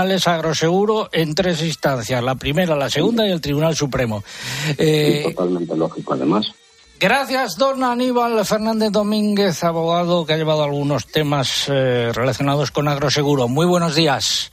tribunales agroseguro en tres instancias, la primera, la segunda y el Tribunal Supremo. Eh, totalmente lógico, además. Gracias, don Aníbal Fernández Domínguez, abogado que ha llevado algunos temas eh, relacionados con agroseguro. Muy buenos días.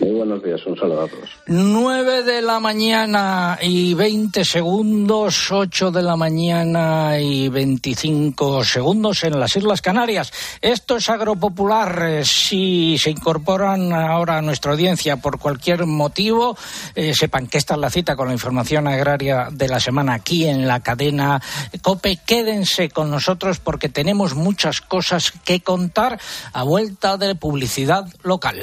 Muy buenos días, un saludo a todos. 9 de la mañana y 20 segundos, 8 de la mañana y 25 segundos en las Islas Canarias. Esto es Agropopular. Eh, si se incorporan ahora a nuestra audiencia por cualquier motivo, eh, sepan que esta es la cita con la información agraria de la semana aquí en la cadena COPE. Quédense con nosotros porque tenemos muchas cosas que contar a vuelta de publicidad local.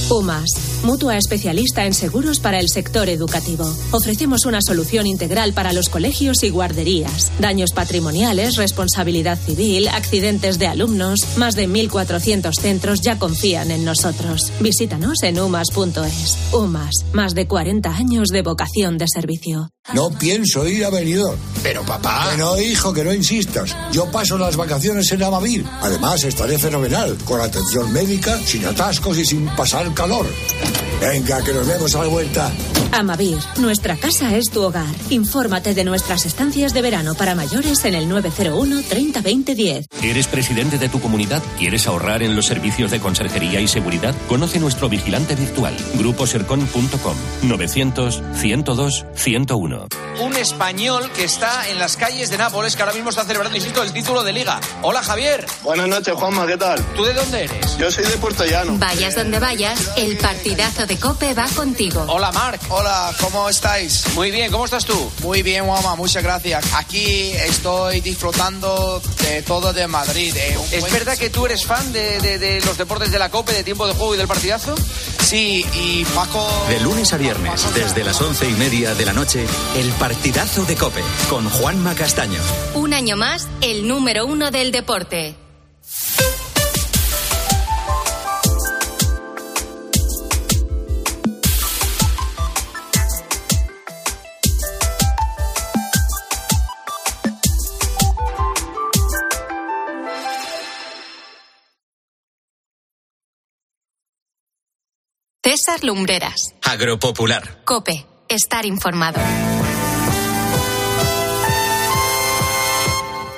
UMAS, mutua especialista en seguros para el sector educativo. Ofrecemos una solución integral para los colegios y guarderías. Daños patrimoniales, responsabilidad civil, accidentes de alumnos. Más de 1.400 centros ya confían en nosotros. Visítanos en umas.es. UMAS, más de 40 años de vocación de servicio. No pienso ir a Benidorm. Pero papá... Que no, hijo, que no insistas. Yo paso las vacaciones en Amavir. Además, estaré fenomenal, con atención médica, sin atascos y sin pasar calor. Venga, que nos vemos a la vuelta. Amavir, nuestra casa es tu hogar. Infórmate de nuestras estancias de verano para mayores en el 901 30 20 10. ¿Eres presidente de tu comunidad? ¿Quieres ahorrar en los servicios de conserjería y seguridad? Conoce nuestro vigilante virtual, gruposercon.com 900 102 101. Un español que está en las calles de Nápoles, que ahora mismo está celebrando, insisto, el título de liga. Hola, Javier. Buenas noches, Juanma, ¿qué tal? ¿Tú de dónde eres? Yo soy de Puerto Llano. Vayas donde vayas, el partidazo de Cope va contigo. Hola, Marc. Hola, ¿cómo estáis? Muy bien, ¿cómo estás tú? Muy bien, Juanma, muchas gracias. Aquí estoy disfrutando de todo de Madrid. De ¿Es verdad que tú eres fan de, de, de, los deportes de la Cope, de tiempo de juego y del partidazo? Sí, y Paco... De lunes a viernes, desde las once y media de la noche, el partidazo de Cope, con Juanma Castaño. Un año más, el número uno del deporte. César Lumbreras. Agropopular. Cope. Estar informado.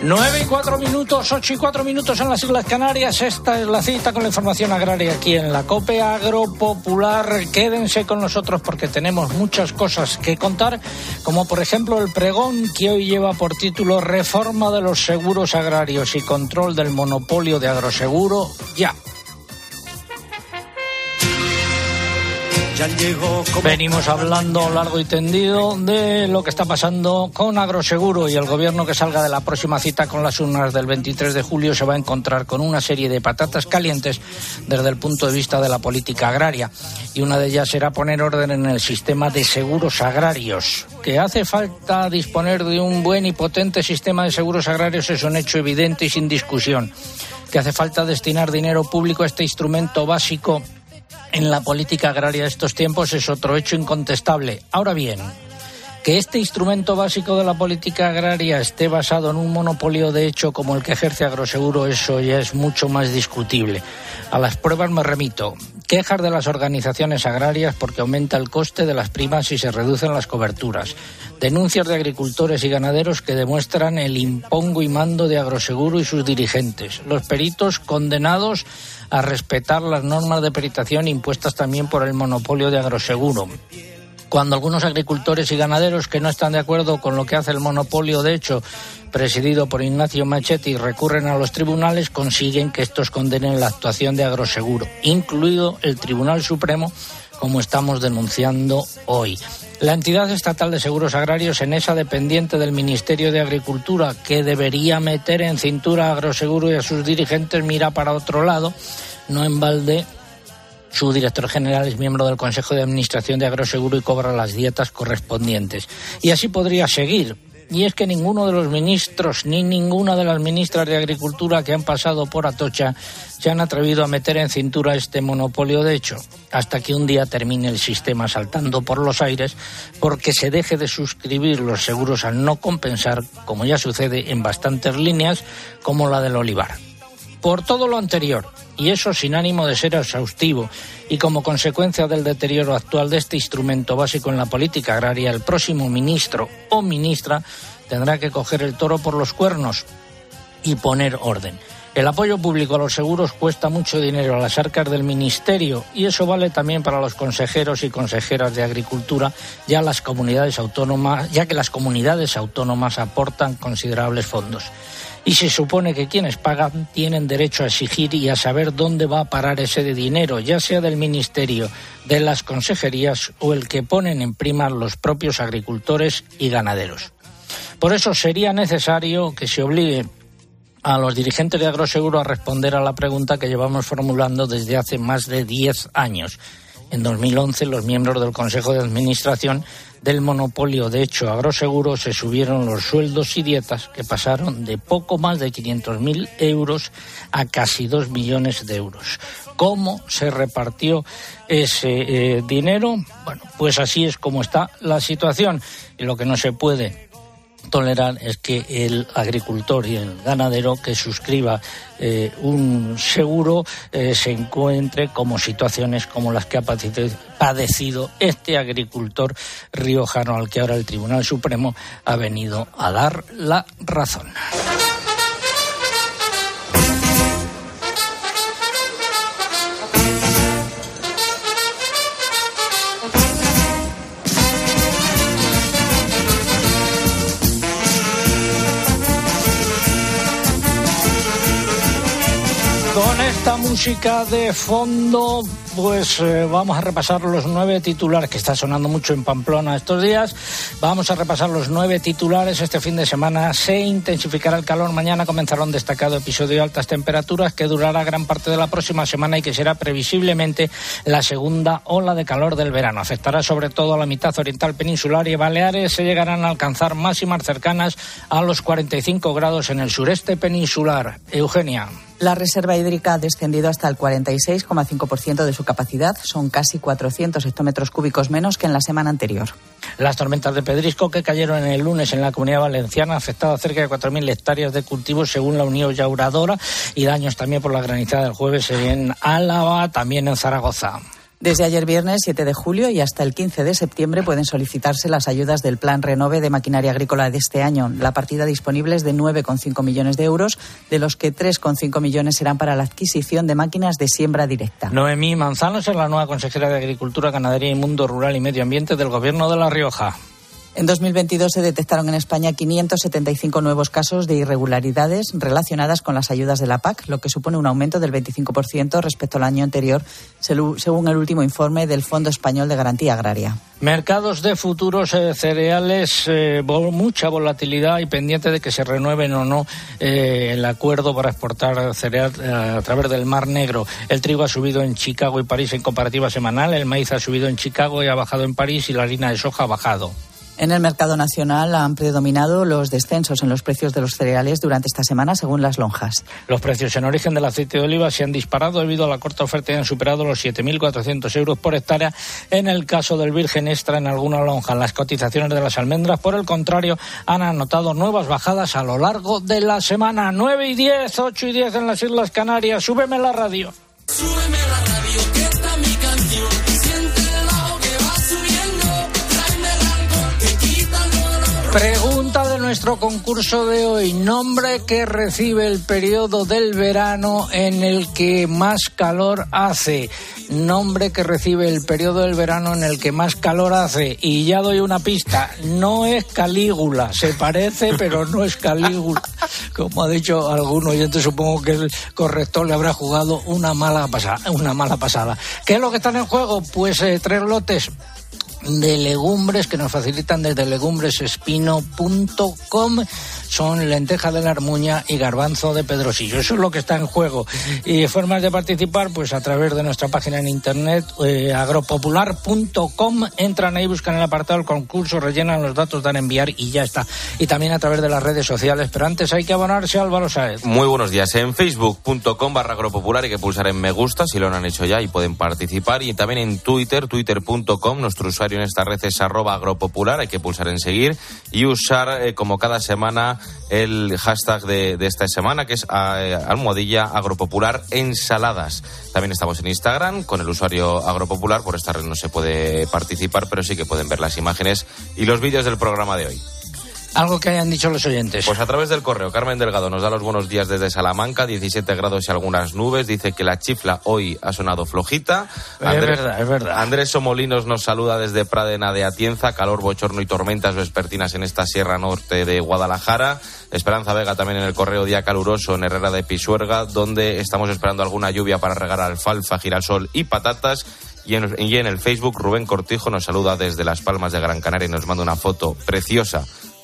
Nueve y cuatro minutos, ocho y cuatro minutos en las Islas Canarias. Esta es la cita con la información agraria aquí en la COPE Agropopular. Quédense con nosotros porque tenemos muchas cosas que contar, como por ejemplo el pregón que hoy lleva por título Reforma de los seguros agrarios y control del monopolio de agroseguro ya. Venimos hablando largo y tendido de lo que está pasando con Agroseguro y el gobierno que salga de la próxima cita con las urnas del 23 de julio se va a encontrar con una serie de patatas calientes desde el punto de vista de la política agraria. Y una de ellas será poner orden en el sistema de seguros agrarios. Que hace falta disponer de un buen y potente sistema de seguros agrarios es un hecho evidente y sin discusión. Que hace falta destinar dinero público a este instrumento básico en la política agraria de estos tiempos es otro hecho incontestable. Ahora bien, Que este instrumento básico de la política agraria esté basado en un monopolio de hecho como el que ejerce Agroseguro, eso ya es mucho más discutible. A las pruebas me remito. Quejas de las organizaciones agrarias porque aumenta el coste de las primas y se reducen las coberturas. Denuncias de agricultores y ganaderos que demuestran el impongo y mando de Agroseguro y sus dirigentes. Los peritos condenados a respetar las normas de peritación impuestas también por el monopolio de Agroseguro cuando algunos agricultores y ganaderos que no están de acuerdo con lo que hace el monopolio, de hecho, presidido por Ignacio Machetti, recurren a los tribunales, consiguen que estos condenen la actuación de Agroseguro, incluido el Tribunal Supremo, como estamos denunciando hoy. La entidad estatal de seguros agrarios, en esa dependiente del Ministerio de Agricultura, que debería meter en cintura a Agroseguro y a sus dirigentes, mira para otro lado, no en balde su director general es miembro del Consejo de Administración de Agroseguro y cobra las dietas correspondientes. Y así podría seguir. Y es que ninguno de los ministros ni ninguna de las ministras de Agricultura que han pasado por Atocha se han atrevido a meter en cintura este monopolio de hecho, hasta que un día termine el sistema saltando por los aires porque se deje de suscribir los seguros al no compensar, como ya sucede en bastantes líneas, como la del olivar. Por todo lo anterior, y eso sin ánimo de ser exhaustivo, y como consecuencia del deterioro actual de este instrumento básico en la política agraria, el próximo ministro o ministra tendrá que coger el toro por los cuernos y poner orden. El apoyo público a los seguros cuesta mucho dinero a las arcas del Ministerio y eso vale también para los consejeros y consejeras de Agricultura, ya las comunidades autónomas, ya que las comunidades autónomas aportan considerables fondos y se supone que quienes pagan tienen derecho a exigir y a saber dónde va a parar ese dinero, ya sea del Ministerio, de las consejerías o el que ponen en prima los propios agricultores y ganaderos. Por eso sería necesario que se obligue a los dirigentes de Agroseguro a responder a la pregunta que llevamos formulando desde hace más de diez años. En 2011, los miembros del Consejo de Administración del monopolio de hecho agroseguro se subieron los sueldos y dietas que pasaron de poco más de 500.000 euros a casi 2 millones de euros. ¿Cómo se repartió ese eh, dinero? Bueno, pues así es como está la situación. Y lo que no se puede tolerar es que el agricultor y el ganadero que suscriba eh, un seguro eh, se encuentre como situaciones como las que ha padecido este agricultor riojano al que ahora el Tribunal Supremo ha venido a dar la razón. Música de fondo, pues eh, vamos a repasar los nueve titulares, que está sonando mucho en Pamplona estos días. Vamos a repasar los nueve titulares. Este fin de semana se intensificará el calor. Mañana comenzará un destacado episodio de altas temperaturas que durará gran parte de la próxima semana y que será previsiblemente la segunda ola de calor del verano. Afectará sobre todo a la mitad oriental peninsular y Baleares se llegarán a alcanzar máximas cercanas a los 45 grados en el sureste peninsular. Eugenia. La reserva hídrica ha descendido hasta el 46,5% de su capacidad. Son casi 400 hectómetros cúbicos menos que en la semana anterior. Las tormentas de pedrisco que cayeron el lunes en la comunidad valenciana han afectado a cerca de 4.000 hectáreas de cultivos según la Unión Yauradora y daños también por la granizada del jueves en Álava, también en Zaragoza. Desde ayer viernes 7 de julio y hasta el 15 de septiembre pueden solicitarse las ayudas del Plan Renove de Maquinaria Agrícola de este año. La partida disponible es de 9,5 millones de euros, de los que 3,5 millones serán para la adquisición de máquinas de siembra directa. Noemí Manzanos es la nueva consejera de Agricultura, Ganadería y Mundo Rural y Medio Ambiente del Gobierno de La Rioja. En 2022 se detectaron en España 575 nuevos casos de irregularidades relacionadas con las ayudas de la PAC, lo que supone un aumento del 25% respecto al año anterior, según el último informe del Fondo Español de Garantía Agraria. Mercados de futuros eh, cereales, eh, mucha volatilidad y pendiente de que se renueven o no eh, el acuerdo para exportar cereal a través del Mar Negro. El trigo ha subido en Chicago y París en comparativa semanal, el maíz ha subido en Chicago y ha bajado en París y la harina de soja ha bajado. En el mercado nacional han predominado los descensos en los precios de los cereales durante esta semana, según las lonjas. Los precios en origen del aceite de oliva se han disparado debido a la corta oferta y han superado los 7.400 euros por hectárea en el caso del virgen extra en alguna lonja. Las cotizaciones de las almendras, por el contrario, han anotado nuevas bajadas a lo largo de la semana. 9 y 10, 8 y 10 en las Islas Canarias. Súbeme la radio. Súbeme la radio, que está mi canción. De nuestro concurso de hoy. Nombre que recibe el periodo del verano en el que más calor hace. Nombre que recibe el periodo del verano en el que más calor hace. Y ya doy una pista. No es Calígula. Se parece, pero no es Calígula. Como ha dicho algún oyente, supongo que el corrector le habrá jugado una mala pasada. Una mala pasada. ¿Qué es lo que están en juego? Pues eh, tres lotes de legumbres que nos facilitan desde legumbresespino.com son lenteja de la armuña y garbanzo de pedrosillo. Eso es lo que está en juego. Y formas de participar, pues a través de nuestra página en internet, eh, agropopular.com. Entran ahí, buscan el apartado del concurso, rellenan los datos, dan enviar y ya está. Y también a través de las redes sociales. Pero antes hay que abonarse, Álvaro Saez. Muy buenos días. En facebook.com barra agropopular hay que pulsar en me gusta si lo han hecho ya y pueden participar. Y también en Twitter, twitter.com, nuestro usuario en esta red es arroba agropopular, hay que pulsar en seguir y usar eh, como cada semana el hashtag de, esta semana, que es eh, almohadilla agropopular ensaladas. También estamos en Instagram con el usuario agropopular. Por esta red no se puede participar, pero sí que pueden ver las imágenes y los vídeos del programa de hoy. Algo que hayan dicho los oyentes. Pues a través del correo, Carmen Delgado nos da los buenos días desde Salamanca, 17 grados y algunas nubes. Dice que la chifla hoy ha sonado flojita. es verdad, es verdad. Andrés Somolinos nos saluda desde Pradena de Atienza, calor, bochorno y tormentas vespertinas en esta sierra norte de Guadalajara. Esperanza Vega también en el correo día caluroso en Herrera de Pisuerga, donde estamos esperando alguna lluvia para regar alfalfa, girasol y patatas. Y en, y en el Facebook, Rubén Cortijo nos saluda desde Las Palmas de Gran Canaria y nos manda una foto preciosa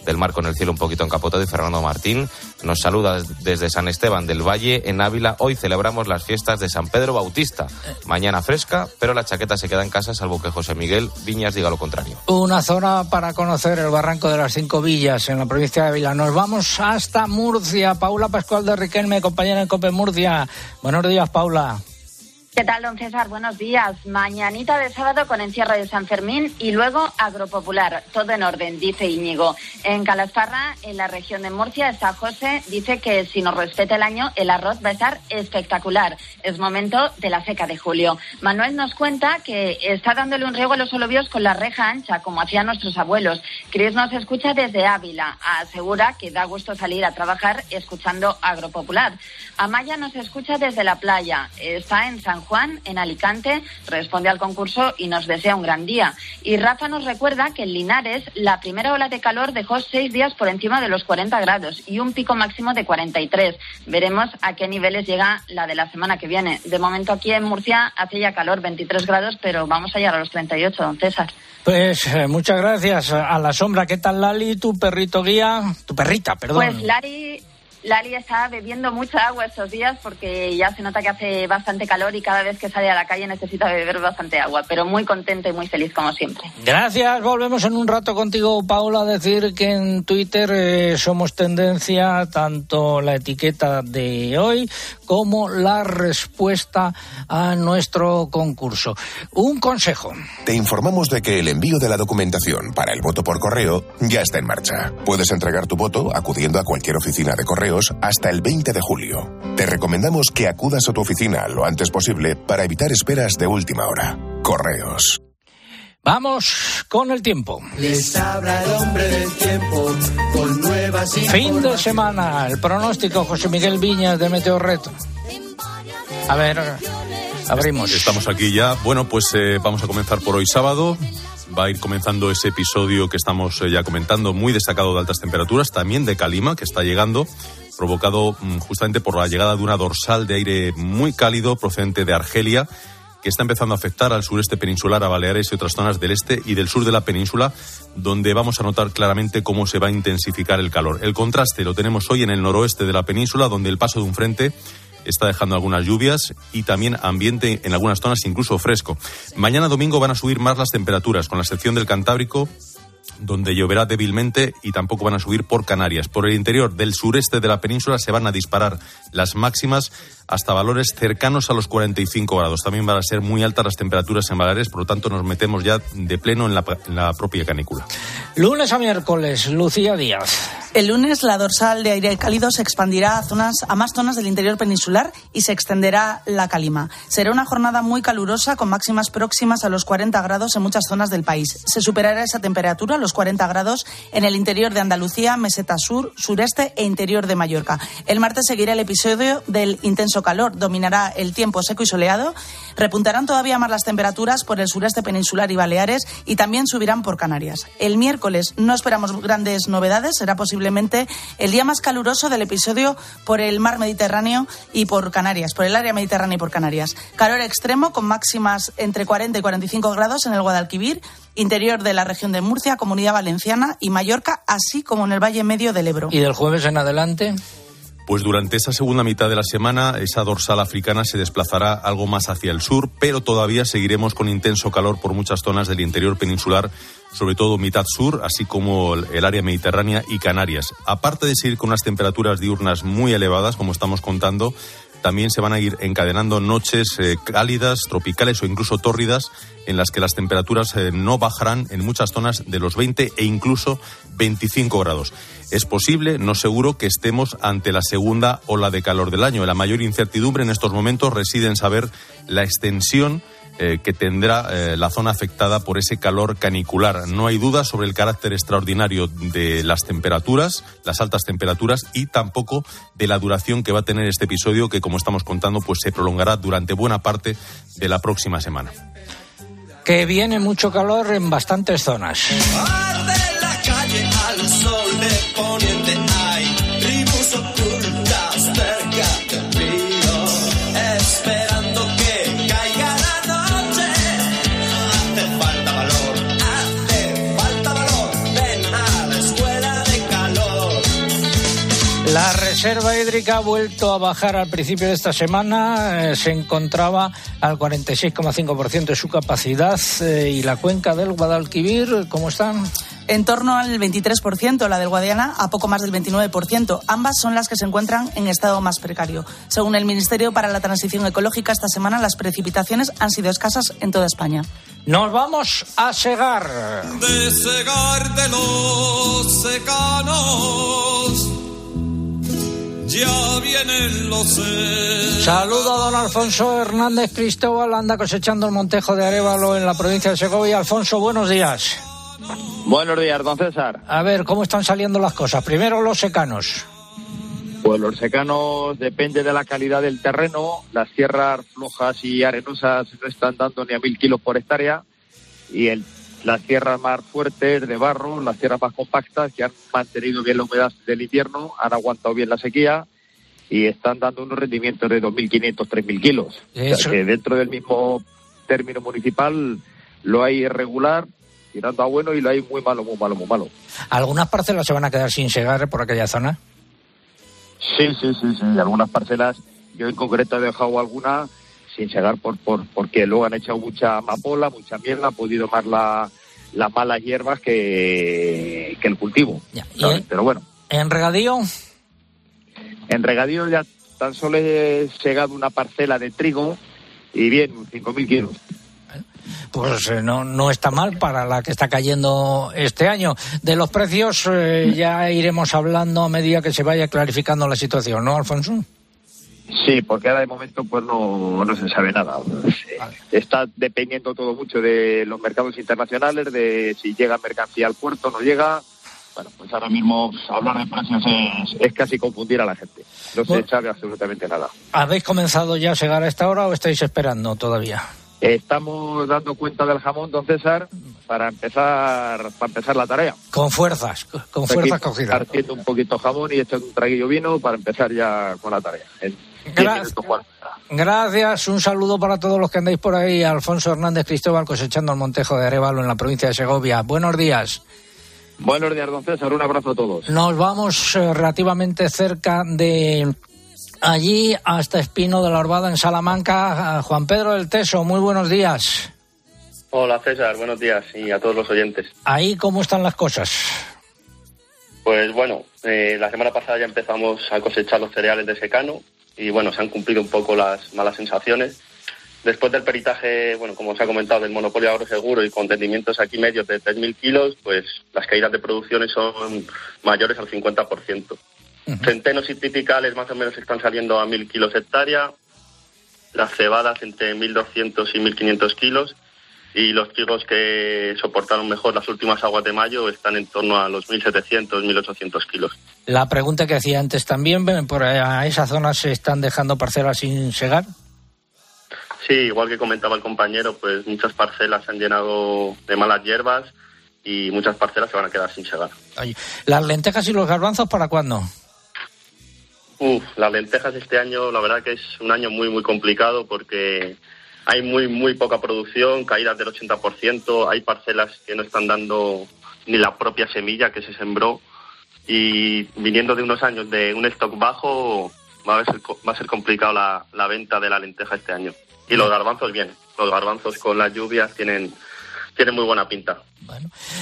del mar con el cielo un poquito encapotado y Fernando Martín nos saluda desde San Esteban del Valle en Ávila. Hoy celebramos las fiestas de San Pedro Bautista. Mañana fresca, pero la chaqueta se queda en casa salvo que José Miguel Viñas diga lo contrario. Una zona para conocer el barranco de las Cinco Villas en la provincia de Ávila. Nos vamos hasta Murcia. Paula Pascual de Riquelme, compañera en Cope Murcia. Buenos días, Paula. ¿Qué tal, don César? Buenos días. Mañanita de sábado con encierro de San Fermín y luego agropopular. Todo en orden, dice Íñigo. En Calasparra, en la región de Murcia, está José. Dice que si nos respeta el año, el arroz va a estar espectacular. Es momento de la seca de julio. Manuel nos cuenta que está dándole un riego a los olovios con la reja ancha, como hacían nuestros abuelos. Cris nos escucha desde Ávila. Asegura que da gusto salir a trabajar escuchando agropopular. Amaya nos escucha desde la playa. Está en San Juan, en Alicante, responde al concurso y nos desea un gran día. Y Rafa nos recuerda que en Linares la primera ola de calor dejó seis días por encima de los 40 grados y un pico máximo de 43. Veremos a qué niveles llega la de la semana que viene. De momento aquí en Murcia hace ya calor, 23 grados, pero vamos a llegar a los 38, don César. Pues eh, muchas gracias a la sombra. ¿Qué tal Lali, tu perrito guía? Tu perrita, perdón. Pues Lali Lali está bebiendo mucha agua estos días porque ya se nota que hace bastante calor y cada vez que sale a la calle necesita beber bastante agua, pero muy contenta y muy feliz como siempre. Gracias, volvemos en un rato contigo, Paula, a decir que en Twitter eh, somos tendencia tanto la etiqueta de hoy como la respuesta a nuestro concurso. Un consejo. Te informamos de que el envío de la documentación para el voto por correo ya está en marcha. Puedes entregar tu voto acudiendo a cualquier oficina de correo hasta el 20 de julio. Te recomendamos que acudas a tu oficina lo antes posible para evitar esperas de última hora. Correos. Vamos con el tiempo. Les habla el hombre del tiempo con nuevas Fin de semana, el pronóstico José Miguel Viñas de Meteorret. A ver, abrimos. Estamos aquí ya. Bueno, pues eh, vamos a comenzar por hoy sábado va a ir comenzando ese episodio que estamos eh, ya comentando, muy destacado de altas temperaturas, también de calima, que está llegando, provocado mm, justamente por la llegada de una dorsal de aire muy cálido procedente de Argelia, que está empezando a afectar al sureste peninsular, a Baleares y otras zonas del este y del sur de la península, donde vamos a notar claramente cómo se va a intensificar el calor. El contraste lo tenemos hoy en el noroeste de la península, donde el paso de un frente está dejando algunas lluvias y también ambiente en algunas zonas incluso fresco. Mañana domingo van a subir más las temperaturas, con la excepción del Cantábrico donde lloverá débilmente y tampoco van a subir por Canarias. Por el interior del sureste de la península se van a disparar las máximas hasta valores cercanos a los 45 grados. También van a ser muy altas las temperaturas en Baleares, por lo tanto nos metemos ya de pleno en la, en la propia canícula. Lunes a miércoles, Lucía Díaz. El lunes la dorsal de aire cálido se expandirá a, zonas, a más zonas del interior peninsular y se extenderá la calima. Será una jornada muy calurosa con máximas próximas a los 40 grados en muchas zonas del país. Se superará esa temperatura, los 40 grados, en el interior de Andalucía, meseta sur, sureste e interior de Mallorca. El martes seguirá el episodio del intenso calor. Dominará el tiempo seco y soleado. Repuntarán todavía más las temperaturas por el sureste peninsular y Baleares y también subirán por Canarias. El miércoles no esperamos grandes novedades. Será posiblemente el día más caluroso del episodio por el mar Mediterráneo y por Canarias, por el área mediterránea y por Canarias. Calor extremo con máximas entre 40 y 45 grados en el Guadalquivir, interior de la región de Murcia, Comunidad Valenciana y Mallorca, así como en el Valle Medio del Ebro. ¿Y del jueves en adelante? Pues durante esa segunda mitad de la semana, esa dorsal africana se desplazará algo más hacia el sur, pero todavía seguiremos con intenso calor por muchas zonas del interior peninsular, sobre todo mitad sur, así como el área mediterránea y Canarias. Aparte de seguir con unas temperaturas diurnas muy elevadas, como estamos contando, también se van a ir encadenando noches eh, cálidas, tropicales o incluso tórridas, en las que las temperaturas eh, no bajarán en muchas zonas de los 20 e incluso 25 grados. Es posible, no seguro, que estemos ante la segunda ola de calor del año. La mayor incertidumbre en estos momentos reside en saber la extensión eh, que tendrá eh, la zona afectada por ese calor canicular. No hay duda sobre el carácter extraordinario de las temperaturas, las altas temperaturas y tampoco de la duración que va a tener este episodio que, como estamos contando, pues se prolongará durante buena parte de la próxima semana. Que viene mucho calor en bastantes zonas. Reserva hídrica ha vuelto a bajar al principio de esta semana. Eh, se encontraba al 46,5% de su capacidad. Eh, ¿Y la cuenca del Guadalquivir, cómo están? En torno al 23%, la del Guadiana a poco más del 29%. Ambas son las que se encuentran en estado más precario. Según el Ministerio para la Transición Ecológica, esta semana las precipitaciones han sido escasas en toda España. Nos vamos a segar. De segar de los secanos. Ya vienen los. Saludo a don Alfonso Hernández Cristóbal, anda cosechando el Montejo de Arevalo en la provincia de Segovia. Alfonso, buenos días. Buenos días, don César. A ver, ¿cómo están saliendo las cosas? Primero los secanos. Pues los secanos depende de la calidad del terreno. Las tierras flojas y arenosas no están dando ni a mil kilos por hectárea. Y el, las tierras más fuertes de barro, las tierras más compactas, que han mantenido bien la humedad del invierno, han aguantado bien la sequía y están dando unos rendimientos de 2.500, 3.000 kilos. O sea que dentro del mismo término municipal lo hay irregular, tirando a bueno y lo hay muy malo, muy malo, muy malo. ¿Algunas parcelas se van a quedar sin segar por aquella zona? Sí, sí, sí, sí. Algunas parcelas, yo en concreto he dejado alguna sin segar por, por, porque luego han echado mucha amapola, mucha mierda, ha podido más la, las malas hierbas que, que el cultivo. ¿sabes? Pero bueno. ¿En regadío? En regadío ya tan solo he segado una parcela de trigo y bien, 5.000 kilos pues eh, no, no está mal para la que está cayendo este año. De los precios eh, ya iremos hablando a medida que se vaya clarificando la situación, ¿no, Alfonso? Sí, porque ahora de momento pues no, no se sabe nada. Está dependiendo todo mucho de los mercados internacionales, de si llega mercancía al puerto, no llega. Bueno, pues ahora mismo pues, hablar de precios es, es, casi confundir a la gente. No se sabe absolutamente nada. ¿Habéis comenzado ya a llegar a esta hora o estáis esperando todavía? Estamos dando cuenta del jamón, don César, para empezar, para empezar la tarea. Con fuerzas, con fuerzas cogidas. Partiendo un poquito jamón y echando un traguillo vino para empezar ya con la tarea. Gracias. Gracias, un saludo para todos los que andáis por ahí. Alfonso Hernández Cristóbal cosechando el Montejo de Arevalo en la provincia de Segovia. Buenos días. Buenos días, don César. Un abrazo a todos. Nos vamos eh, relativamente cerca de allí hasta Espino de la Orbada en Salamanca. Juan Pedro del Teso, muy buenos días. Hola César, buenos días y a todos los oyentes. Ahí, ¿cómo están las cosas? Pues bueno, eh, la semana pasada ya empezamos a cosechar los cereales de secano y bueno, se han cumplido un poco las malas sensaciones. Después del peritaje, bueno, como os ha comentado, del monopolio agroseguro y con rendimientos aquí medios de 3.000 kilos, pues las caídas de producciones son mayores al 50%. Centenos y tipicales más o menos están saliendo a 1.000 kilos hectárea, las cebadas entre 1.200 y 1.500 kilos y los trigos que soportaron mejor las últimas aguas de mayo están en torno a los 1.700, 1.800 kilos. La pregunta que hacía antes también, ¿por a esa zona se están dejando parcelas sin segar? Sí, igual que comentaba el compañero, pues muchas parcelas se han llenado de malas hierbas y muchas parcelas se van a quedar sin segar. ¿Las lentejas y los garbanzos para cuándo? Uf, las lentejas este año, la verdad que es un año muy, muy complicado porque hay muy, muy poca producción, caídas del 80%, hay parcelas que no están dando ni la propia semilla que se sembró y viniendo de unos años de un stock bajo va a ser, va a ser complicado la, la venta de la lenteja este año. Y los garbanzos bien, los garbanzos con las lluvias tienen, tienen muy buena pinta.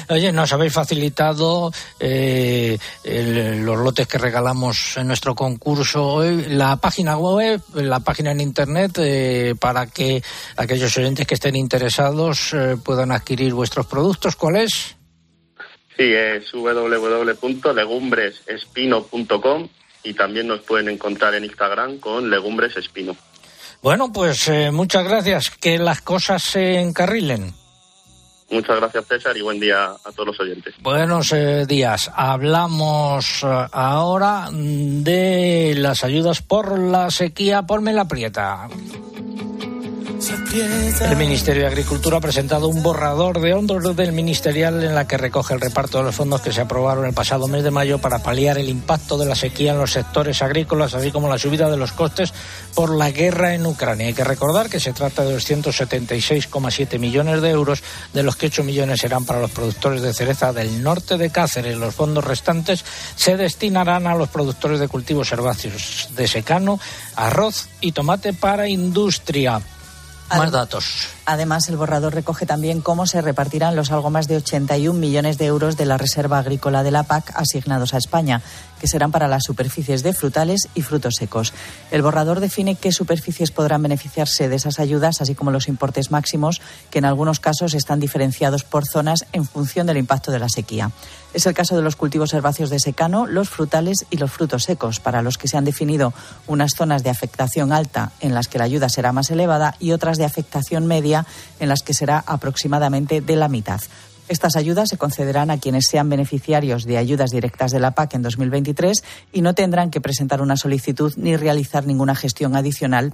Oye, nos habéis facilitado eh, los lotes que regalamos en nuestro concurso hoy, la página web, la página en internet, eh, para que aquellos oyentes que estén interesados eh, puedan adquirir vuestros productos. ¿Cuál es? Sí, es www.legumbresespino.com y también nos pueden encontrar en Instagram con legumbresespino. Bueno, pues muchas gracias. Que las cosas se encarrilen. Muchas gracias, César, y buen día a todos los oyentes. Buenos eh, días. Hablamos eh, ahora de las ayudas por la sequía. Ponme la prieta. El Ministerio de Agricultura ha presentado un borrador de hondos del ministerial en la que recoge el reparto de los fondos que se aprobaron el pasado mes de mayo para paliar el impacto de la sequía en los sectores agrícolas, así como la subida de los costes por la guerra en Ucrania. Hay que recordar que se trata de 276,7 millones de euros, de los que 8 millones serán para los productores de cereza del norte de Cáceres. Los fondos restantes se destinarán a los productores de cultivos herbáceos de secano, arroz y tomate para industria. Más datos. Además, el borrador recoge también cómo se repartirán los algo más de 81 millones de euros de la Reserva Agrícola de la PAC asignados a España, que serán para las superficies de frutales y frutos secos. El borrador define qué superficies podrán beneficiarse de esas ayudas, así como los importes máximos, que en algunos casos están diferenciados por zonas en función del impacto de la sequía. Es el caso de los cultivos herbáceos de secano, los frutales y los frutos secos, para los que se han definido unas zonas de afectación alta en las que la ayuda será más elevada y otras de afectación media en las que será aproximadamente de la mitad. Estas ayudas se concederán a quienes sean beneficiarios de ayudas directas de la PAC en 2023 y no tendrán que presentar una solicitud ni realizar ninguna gestión adicional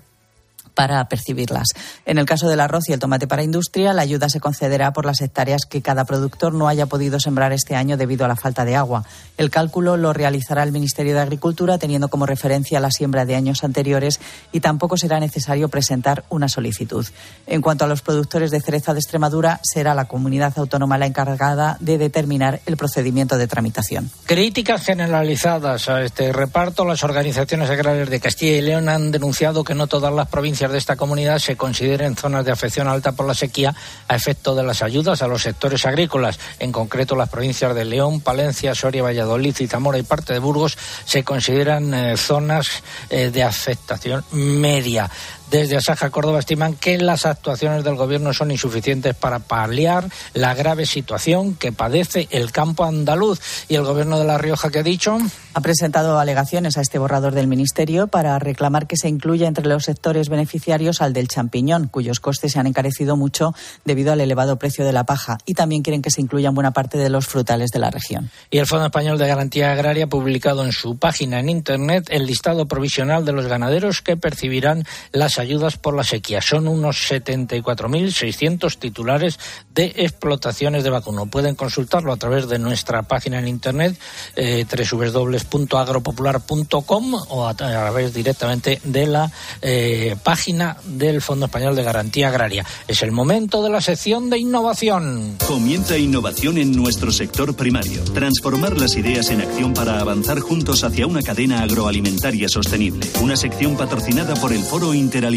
para percibirlas. En el caso del arroz y el tomate para industria, la ayuda se concederá por las hectáreas que cada productor no haya podido sembrar este año debido a la falta de agua. El cálculo lo realizará el Ministerio de Agricultura teniendo como referencia la siembra de años anteriores y tampoco será necesario presentar una solicitud. En cuanto a los productores de cereza de Extremadura, será la comunidad autónoma la encargada de determinar el procedimiento de tramitación. Críticas generalizadas a este reparto. Las organizaciones agrarias de Castilla y León han denunciado que no todas las provincias de esta comunidad se consideren zonas de afección alta por la sequía a efecto de las ayudas a los sectores agrícolas. En concreto, las provincias de León, Palencia, Soria, Valladolid y Zamora y parte de Burgos se consideran eh, zonas eh, de afectación media. Desde Asaja Córdoba estiman que las actuaciones del Gobierno son insuficientes para paliar la grave situación que padece el campo andaluz. ¿Y el Gobierno de La Rioja qué ha dicho? Ha presentado alegaciones a este borrador del Ministerio para reclamar que se incluya entre los sectores beneficiarios al del champiñón, cuyos costes se han encarecido mucho debido al elevado precio de la paja. Y también quieren que se incluyan buena parte de los frutales de la región. Y el Fondo Español de Garantía Agraria ha publicado en su página en Internet el listado provisional de los ganaderos que percibirán las ayudas por la sequía. Son unos 74.600 titulares de explotaciones de vacuno. Pueden consultarlo a través de nuestra página en internet eh, www.agropopular.com o a través directamente de la eh, página del Fondo Español de Garantía Agraria. Es el momento de la sección de innovación. Comienza innovación en nuestro sector primario. Transformar las ideas en acción para avanzar juntos hacia una cadena agroalimentaria sostenible. Una sección patrocinada por el Foro Interalimentario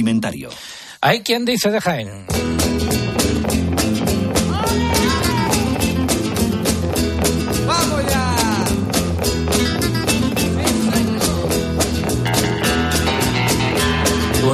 hay quien dice de Jaén.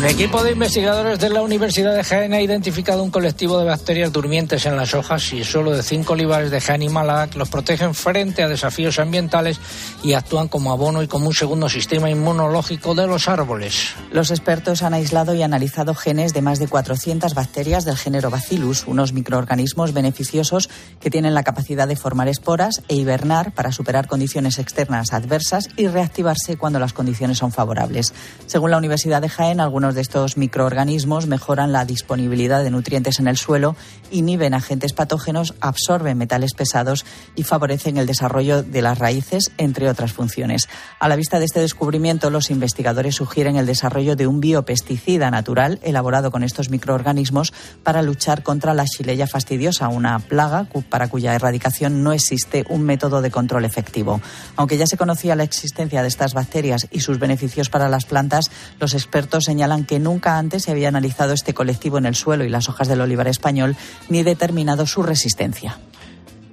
Un equipo de investigadores de la Universidad de Jaén ha identificado un colectivo de bacterias durmientes en las hojas y solo de cinco olivares de Jaén y Málaga que los protegen frente a desafíos ambientales y actúan como abono y como un segundo sistema inmunológico de los árboles. Los expertos han aislado y analizado genes de más de 400 bacterias del género Bacillus, unos microorganismos beneficiosos que tienen la capacidad de formar esporas e hibernar para superar condiciones externas adversas y reactivarse cuando las condiciones son favorables. Según la Universidad de Jaén, algunos de estos microorganismos mejoran la disponibilidad de nutrientes en el suelo, inhiben agentes patógenos, absorben metales pesados y favorecen el desarrollo de las raíces, entre otras funciones. A la vista de este descubrimiento, los investigadores sugieren el desarrollo de un biopesticida natural elaborado con estos microorganismos para luchar contra la Xylella fastidiosa, una plaga para cuya erradicación no existe un método de control efectivo. Aunque ya se conocía la existencia de estas bacterias y sus beneficios para las plantas, los expertos señalan que nunca antes se había analizado este colectivo en el suelo y las hojas del olivar español ni determinado su resistencia.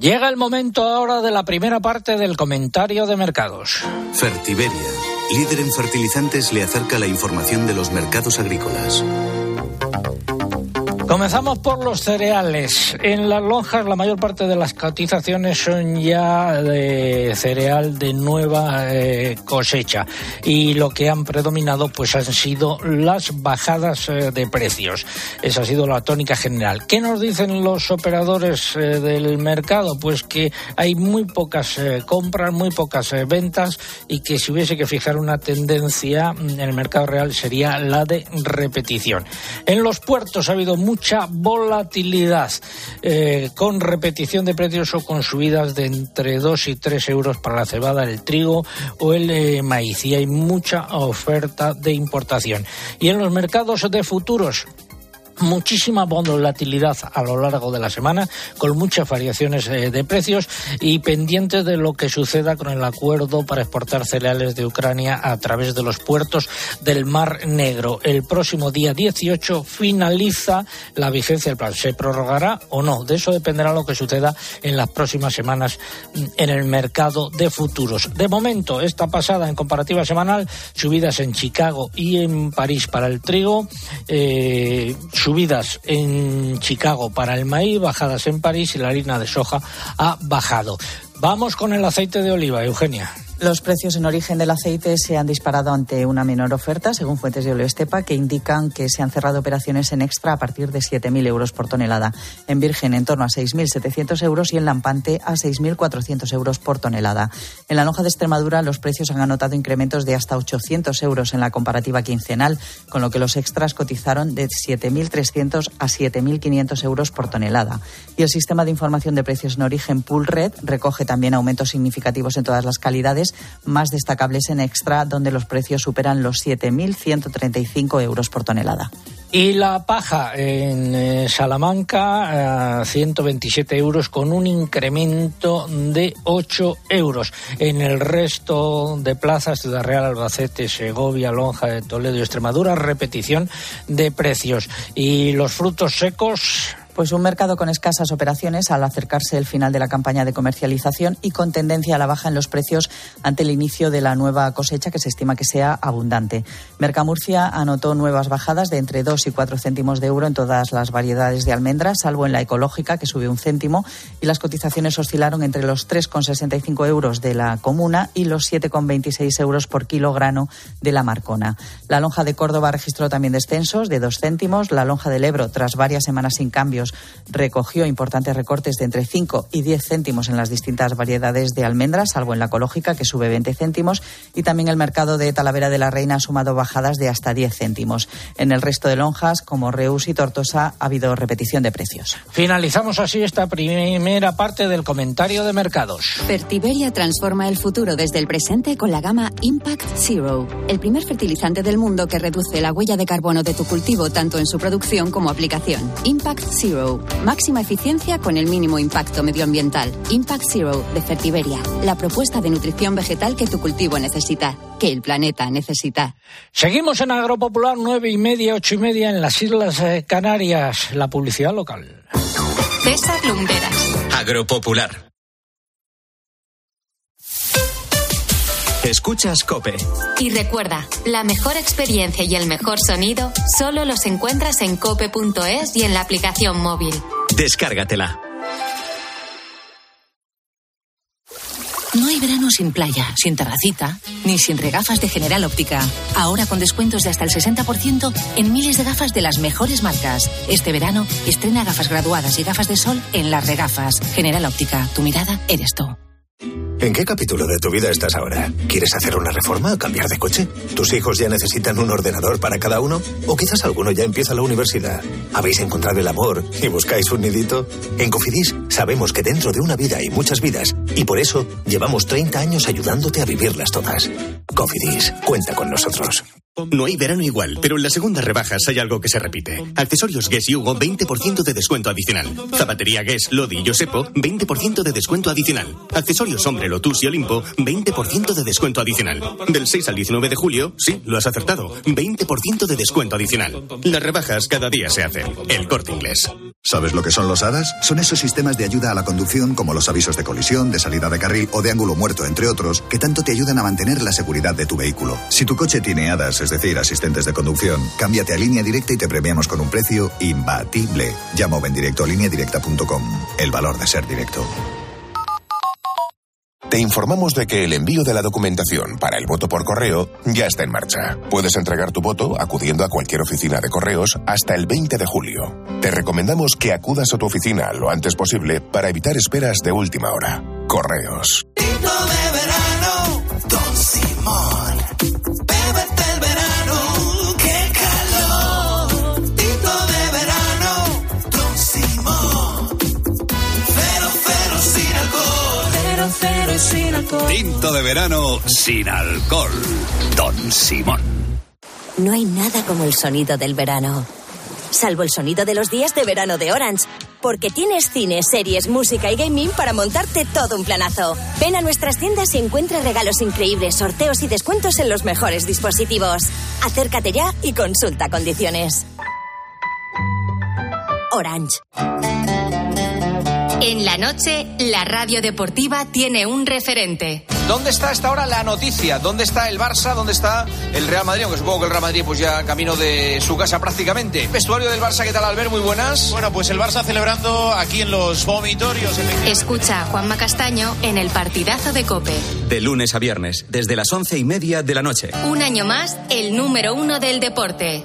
Llega el momento ahora de la primera parte del comentario de mercados. Fertiberia, líder en fertilizantes, le acerca la información de los mercados agrícolas. Comenzamos por los cereales. En las lonjas la mayor parte de las cotizaciones son ya de cereal de nueva eh, cosecha y lo que han predominado pues han sido las bajadas eh, de precios. Esa ha sido la tónica general. ¿Qué nos dicen los operadores eh, del mercado? Pues que hay muy pocas compras, muy pocas ventas y que si hubiese que fijar una tendencia en el mercado real sería la de repetición. En los puertos ha habido mucho mucha volatilidad, eh, con repetición de precios o con subidas de entre 2 y 3 euros para la cebada, el trigo o el eh, maíz. Y hay mucha oferta de importación. Y en los mercados de futuros, muchísima volatilidad a lo largo de la semana, con muchas variaciones eh, de precios y pendientes de lo que suceda con el acuerdo para exportar cereales de Ucrania a través de los puertos del Mar Negro. El próximo día 18 finaliza la vigencia del plan. ¿Se prorrogará o no? De eso dependerá lo que suceda en las próximas semanas mm, en el mercado de futuros. De momento, esta pasada en comparativa semanal, subidas en Chicago y en París para el trigo, eh, subidas en Chicago para el maíz, bajadas en París y la harina de soja ha bajado. Vamos con el aceite de oliva, Eugenia. Los precios en origen del aceite se han disparado ante una menor oferta, según fuentes de Oleoestepa, que indican que se han cerrado operaciones en extra a partir de 7.000 euros por tonelada. En virgen, en torno a 6.700 euros y en lampante a 6.400 euros por tonelada. En la lonja de Extremadura, los precios han anotado incrementos de hasta 800 euros en la comparativa quincenal, con lo que los extras cotizaron de 7.300 a 7.500 euros por tonelada. Y el sistema de información de precios en origen Pool Red recoge también aumentos significativos en todas las calidades más destacables en Extra, donde los precios superan los 7.135 euros por tonelada. Y la paja en eh, Salamanca, 127 euros con un incremento de 8 euros. En el resto de plazas, Ciudad Real, Albacete, Segovia, Lonja de Toledo y Extremadura, repetición de precios. Y los frutos secos, pues un mercado con escasas operaciones al acercarse el final de la campaña de comercialización y con tendencia a la baja en los precios ante el inicio de la nueva cosecha que se estima que sea abundante. Mercamurcia anotó nuevas bajadas de entre 2 y 4 céntimos de euro en todas las variedades de almendras, salvo en la ecológica que subió un céntimo y las cotizaciones oscilaron entre los 3,65 euros de la comuna y los 7,26 euros por kilogramo de la marcona. La lonja de Córdoba registró también descensos de 2 céntimos, la lonja del Ebro tras varias semanas sin cambios Recogió importantes recortes de entre 5 y 10 céntimos en las distintas variedades de almendras, salvo en la ecológica, que sube 20 céntimos, y también el mercado de Talavera de la Reina ha sumado bajadas de hasta 10 céntimos. En el resto de lonjas, como Reus y Tortosa, ha habido repetición de precios. Finalizamos así esta primera parte del comentario de mercados. Fertiberia transforma el futuro desde el presente con la gama Impact Zero, el primer fertilizante del mundo que reduce la huella de carbono de tu cultivo tanto en su producción como aplicación. Impact Zero, máxima eficiencia con el mínimo impacto medioambiental. Impact Zero de Fertiberia, la propuesta de nutrición vegetal que tu cultivo necesita, que el planeta necesita. Seguimos en Agropopular nueve y media, ocho y media en las Islas eh, Canarias, la publicidad local. César Lumberas. Agropopular. Escuchas Cope. Y recuerda, la mejor experiencia y el mejor sonido solo los encuentras en cope.es y en la aplicación móvil. Descárgatela. No hay verano sin playa, sin terracita, ni sin regafas de General Óptica. Ahora con descuentos de hasta el 60% en miles de gafas de las mejores marcas. Este verano estrena gafas graduadas y gafas de sol en las regafas. General Óptica, tu mirada eres tú. ¿En qué capítulo de tu vida estás ahora? ¿Quieres hacer una reforma o cambiar de coche? ¿Tus hijos ya necesitan un ordenador para cada uno? ¿O quizás alguno ya empieza la universidad? ¿Habéis encontrado el amor y buscáis un nidito? En Cofidis sabemos que dentro de una vida hay muchas vidas y por eso llevamos 30 años ayudándote a vivirlas todas. Cofidis, cuenta con nosotros. No hay verano igual, pero en las segundas rebajas hay algo que se repite. Accesorios Guess y Hugo, 20% de descuento adicional. Zapatería Guess, Lodi y Josepo, 20% de descuento adicional. Accesorios Hombre, Lotus y Olimpo, 20% de descuento adicional. Del 6 al 19 de julio, sí, lo has acertado, 20% de descuento adicional. Las rebajas cada día se hacen. El corte inglés. ¿Sabes lo que son los HADAS? Son esos sistemas de ayuda a la conducción como los avisos de colisión, de salida de carril o de ángulo muerto, entre otros, que tanto te ayudan a mantener la seguridad de tu vehículo. Si tu coche tiene HADAS, es decir, asistentes de conducción, cámbiate a línea directa y te premiamos con un precio imbatible. Llama o ven directo a lineadirecta.com. El valor de ser directo. Te informamos de que el envío de la documentación para el voto por correo ya está en marcha. Puedes entregar tu voto acudiendo a cualquier oficina de correos hasta el 20 de julio. Te recomendamos que acudas a tu oficina lo antes posible para evitar esperas de última hora. Correos. Tinto de verano sin alcohol. Don Simón. No hay nada como el sonido del verano. Salvo el sonido de los días de verano de Orange. Porque tienes cine, series, música y gaming para montarte todo un planazo. Ven a nuestras tiendas y encuentra regalos increíbles, sorteos y descuentos en los mejores dispositivos. Acércate ya y consulta condiciones. Orange. En la noche, la radio deportiva tiene un referente. ¿Dónde está hasta ahora la noticia? ¿Dónde está el Barça? ¿Dónde está el Real Madrid? Aunque supongo que el Real Madrid pues ya camino de su casa prácticamente. Vestuario del Barça, ¿qué tal Albert? Muy buenas. Bueno, pues el Barça celebrando aquí en los vomitorios. Escucha a Juanma Castaño en el partidazo de Cope. De lunes a viernes, desde las once y media de la noche. Un año más, el número uno del deporte.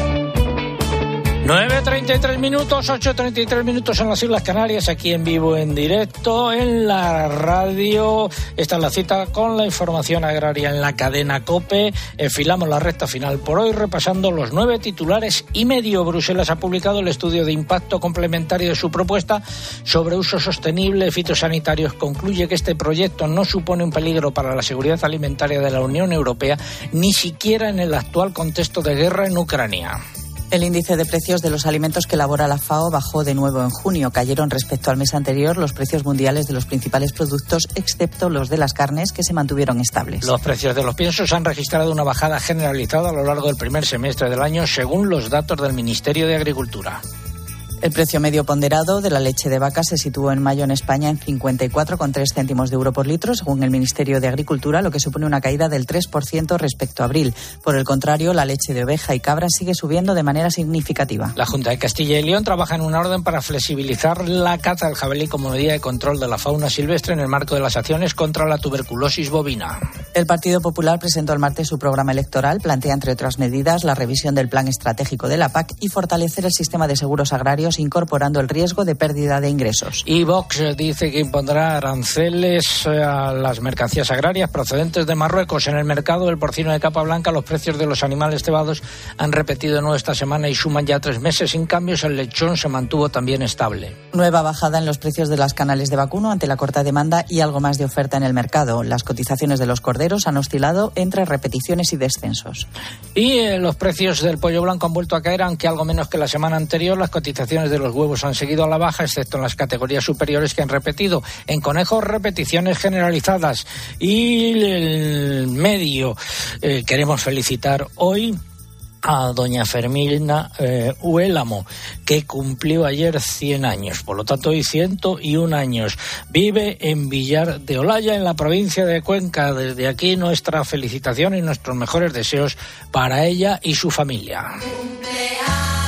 9.33 minutos, 8.33 minutos en las Islas Canarias, aquí en vivo, en directo, en la radio. Esta es la cita con la información agraria en la cadena COPE. Enfilamos la recta final por hoy, repasando los nueve titulares y medio. Bruselas ha publicado el estudio de impacto complementario de su propuesta sobre uso sostenible de fitosanitarios. Concluye que este proyecto no supone un peligro para la seguridad alimentaria de la Unión Europea, ni siquiera en el actual contexto de guerra en Ucrania. El índice de precios de los alimentos que elabora la FAO bajó de nuevo en junio. Cayeron respecto al mes anterior los precios mundiales de los principales productos, excepto los de las carnes, que se mantuvieron estables. Los precios de los piensos han registrado una bajada generalizada a lo largo del primer semestre del año, según los datos del Ministerio de Agricultura. El precio medio ponderado de la leche de vaca se situó en mayo en España en 54,3 céntimos de euro por litro, según el Ministerio de Agricultura, lo que supone una caída del 3% respecto a abril. Por el contrario, la leche de oveja y cabra sigue subiendo de manera significativa. La Junta de Castilla y León trabaja en una orden para flexibilizar la caza del jabalí como medida de control de la fauna silvestre en el marco de las acciones contra la tuberculosis bovina. El Partido Popular presentó el martes su programa electoral, plantea entre otras medidas la revisión del plan estratégico de la PAC y fortalecer el sistema de seguros agrarios incorporando el riesgo de pérdida de ingresos. Y Vox dice que impondrá aranceles a las mercancías agrarias procedentes de Marruecos. En el mercado del porcino de capa blanca los precios de los animales cebados han repetido nuevo esta semana y suman ya tres meses. Sin cambios, el lechón se mantuvo también estable. Nueva bajada en los precios de las canales de vacuno ante la corta demanda y algo más de oferta en el mercado. Las cotizaciones de los corderos han oscilado entre repeticiones y descensos. Y eh, los precios del pollo blanco han vuelto a caer, aunque algo menos que la semana anterior. Las cotizaciones de los huevos han seguido a la baja, excepto en las categorías superiores que han repetido. En conejos, repeticiones generalizadas. Y el medio, eh, queremos felicitar hoy a doña Fermina eh, Huélamo, que cumplió ayer 100 años, por lo tanto hoy 101 años. Vive en Villar de Olaya, en la provincia de Cuenca. Desde aquí nuestra felicitación y nuestros mejores deseos para ella y su familia. Y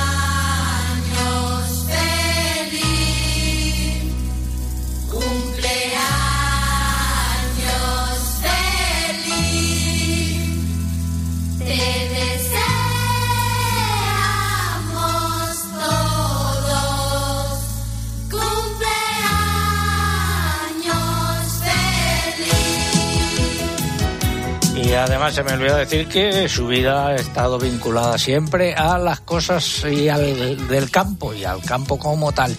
se me olvidó decir que su vida ha estado vinculada siempre a las cosas y al del campo y al campo como tal.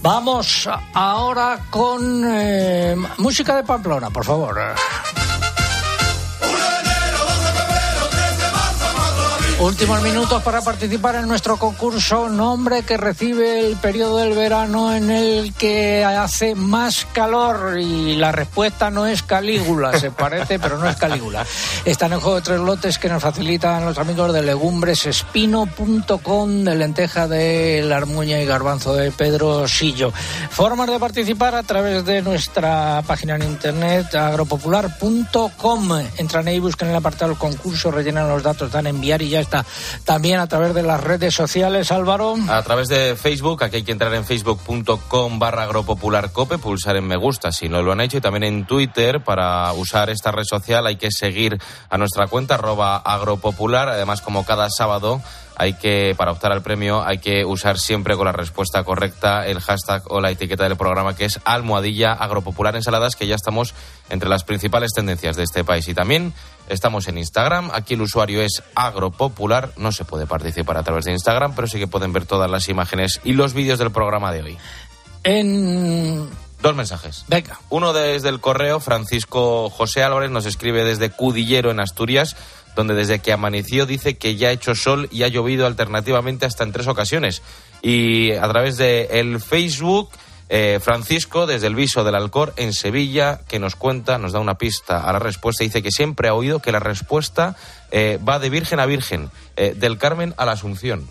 Vamos ahora con eh, música de Pamplona, por favor. Últimos minutos para participar en nuestro concurso Nombre que recibe el periodo del verano en el que hace más calor y la respuesta no es Calígula, se parece pero no es Calígula. Están en juego tres lotes que nos facilitan los amigos de legumbresespino.com de lenteja de la armuña y garbanzo de Pedro Sillo. Formas de participar a través de nuestra página en internet agropopular.com. Entran ahí, buscan el apartado del concurso, rellenan los datos, dan enviar y ya está también a través de las redes sociales, Álvaro. A través de Facebook, aquí hay que entrar en facebook.com barra agropopularcope, pulsar en me gusta si no lo han hecho, y también en Twitter, para usar esta red social hay que seguir a nuestra cuenta arroba agropopular, además como cada sábado hay que, para optar al premio, hay que usar siempre con la respuesta correcta el hashtag o la etiqueta del programa que es almohadilla agropopular ensaladas, que ya estamos entre las principales tendencias de este país. Y también estamos en Instagram, aquí el usuario es agropopular, no se puede participar a través de Instagram, pero sí que pueden ver todas las imágenes y los vídeos del programa de hoy. En Dos mensajes. Venga. Uno desde el correo, Francisco José Álvarez nos escribe desde Cudillero, en Asturias, donde desde que amaneció dice que ya ha hecho sol y ha llovido alternativamente hasta en tres ocasiones. Y a través de el Facebook, eh, Francisco, desde el Viso del Alcor, en Sevilla, que nos cuenta, nos da una pista a la respuesta, dice que siempre ha oído que la respuesta eh, va de virgen a virgen, eh, del Carmen a la Asunción.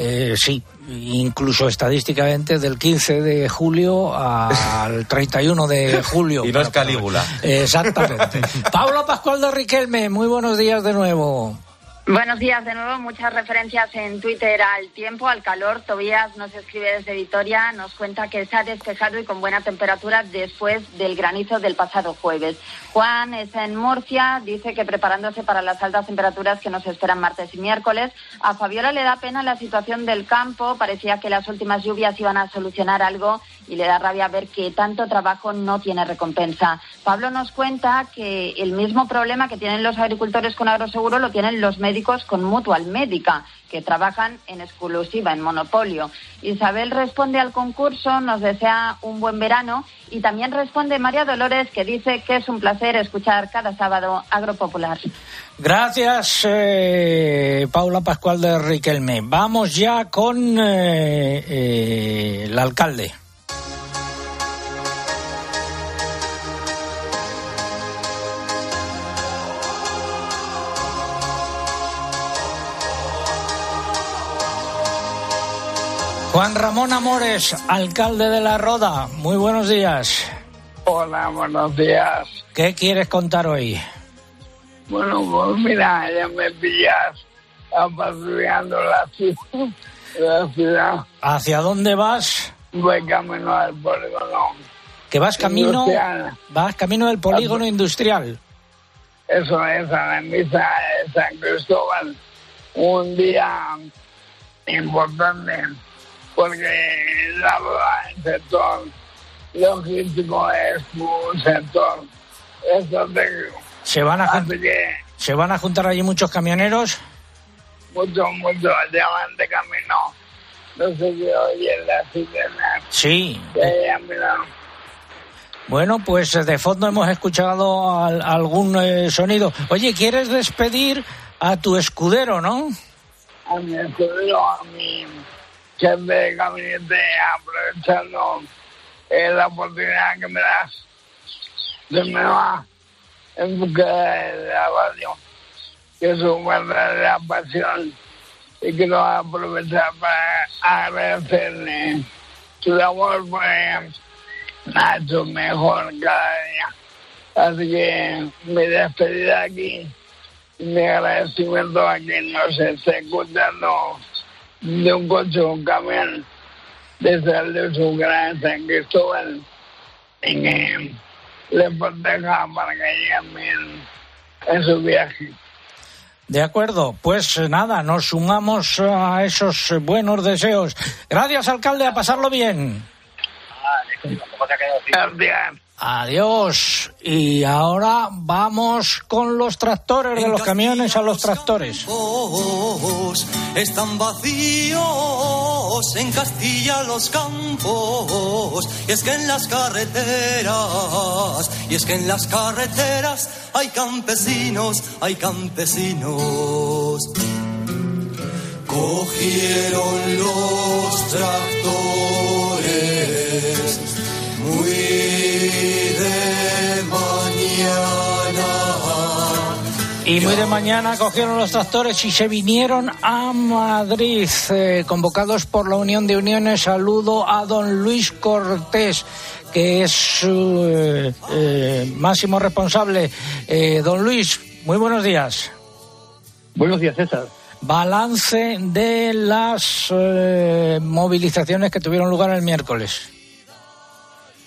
Eh, sí, incluso estadísticamente del 15 de julio al 31 de julio. Y no es Calígula. Exactamente. Pablo Pascual de Riquelme, muy buenos días de nuevo. Buenos días de nuevo. Muchas referencias en Twitter al tiempo, al calor. Tobías nos escribe desde Vitoria, nos cuenta que se ha despejado y con buena temperatura después del granizo del pasado jueves. Juan está en Murcia, dice que preparándose para las altas temperaturas que nos esperan martes y miércoles. A Fabiola le da pena la situación del campo. Parecía que las últimas lluvias iban a solucionar algo y le da rabia ver que tanto trabajo no tiene recompensa. Pablo nos cuenta que el mismo problema que tienen los agricultores con agroseguro lo tienen los médicos con Mutual Médica, que trabajan en exclusiva, en monopolio. Isabel responde al concurso, nos desea un buen verano y también responde María Dolores, que dice que es un placer escuchar cada sábado Agropopular. Gracias, eh, Paula Pascual de Riquelme. Vamos ya con eh, eh, el alcalde. Juan Ramón Amores, alcalde de La Roda, muy buenos días. Hola, buenos días. ¿Qué quieres contar hoy? Bueno, pues mira, ya me pillas patrullando la ciudad, la ciudad. ¿Hacia dónde vas? Voy camino al polígono. ¿Que vas camino? Industrial. Vas camino del polígono industrial. Eso es a la misa de San Cristóbal. Un día importante porque la verdad, el sector logístico es un sector estratégico. ¿Se van a, que ¿Se van a juntar allí muchos camioneros? muchos, muchos ya van de camino. No sé si oyen la sirena. Sí. ya, Bueno, pues de fondo hemos escuchado al- algún eh, sonido. Oye, ¿quieres despedir a tu escudero, no? a mi escudero, a mi jefe de gabinete, aprovechando eh, la oportunidad que me das. De me va en busca de la radio, que es una verdadera pasión y quiero aprovechar para agradecerle su labor, pues ha hecho mejor cada día. Así que mi despedida aquí. Mi agradecimiento a quien nos esté escuchando de un coche o un camión desde de su gran San Cristóbal y que le proteja para que lleguen bien en su viaje. De acuerdo, pues nada, nos sumamos a esos buenos deseos. Gracias, alcalde, a pasarlo bien. Gracias. Adiós. Y ahora vamos con los tractores, de los camiones a los tractores. campos están vacíos en Castilla los campos y es que en las carreteras y es que en las carreteras hay campesinos hay campesinos cogieron los tractores Y muy de mañana cogieron los tractores y se vinieron a Madrid, eh, convocados por la Unión de Uniones. Saludo a don Luis Cortés, que es su eh, eh, máximo responsable. Eh, don Luis, muy buenos días. Buenos días, César. Balance de las eh, movilizaciones que tuvieron lugar el miércoles.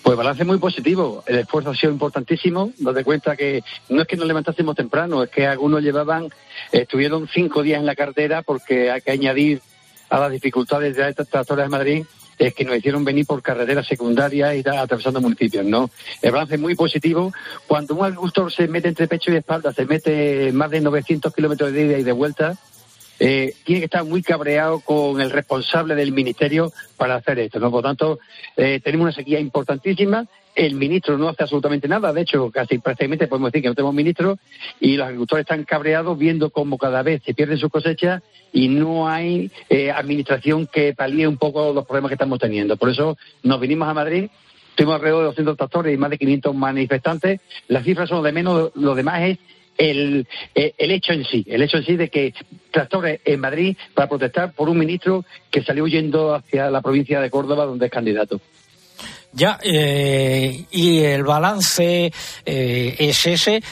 Pues balance muy positivo. El esfuerzo ha sido importantísimo. Nos de cuenta que no es que nos levantásemos temprano, es que algunos llevaban, estuvieron cinco días en la carretera porque hay que añadir a las dificultades de estas tractoras de Madrid es que nos hicieron venir por carreteras secundarias y atravesando municipios, ¿no? El balance es muy positivo. Cuando un agricultor se mete entre pecho y espalda, se mete más de 900 kilómetros de ida y de vuelta, eh, tiene que estar muy cabreado con el responsable del ministerio para hacer esto. Por tanto, eh, tenemos una sequía importantísima. El ministro no hace absolutamente nada, de hecho, casi prácticamente podemos decir que no tenemos ministro, y los agricultores están cabreados viendo cómo cada vez se pierden sus cosechas y no hay eh, administración que palíe un poco los problemas que estamos teniendo. Por eso nos vinimos a Madrid. Tuvimos alrededor de 200 tractores y más de 500 manifestantes. Las cifras son de menos, lo demás es el, eh, el hecho en sí, el hecho en sí de que tractores en Madrid para protestar por un ministro que salió huyendo hacia la provincia de Córdoba donde es candidato. Ya, eh, y el balance eh, es ese.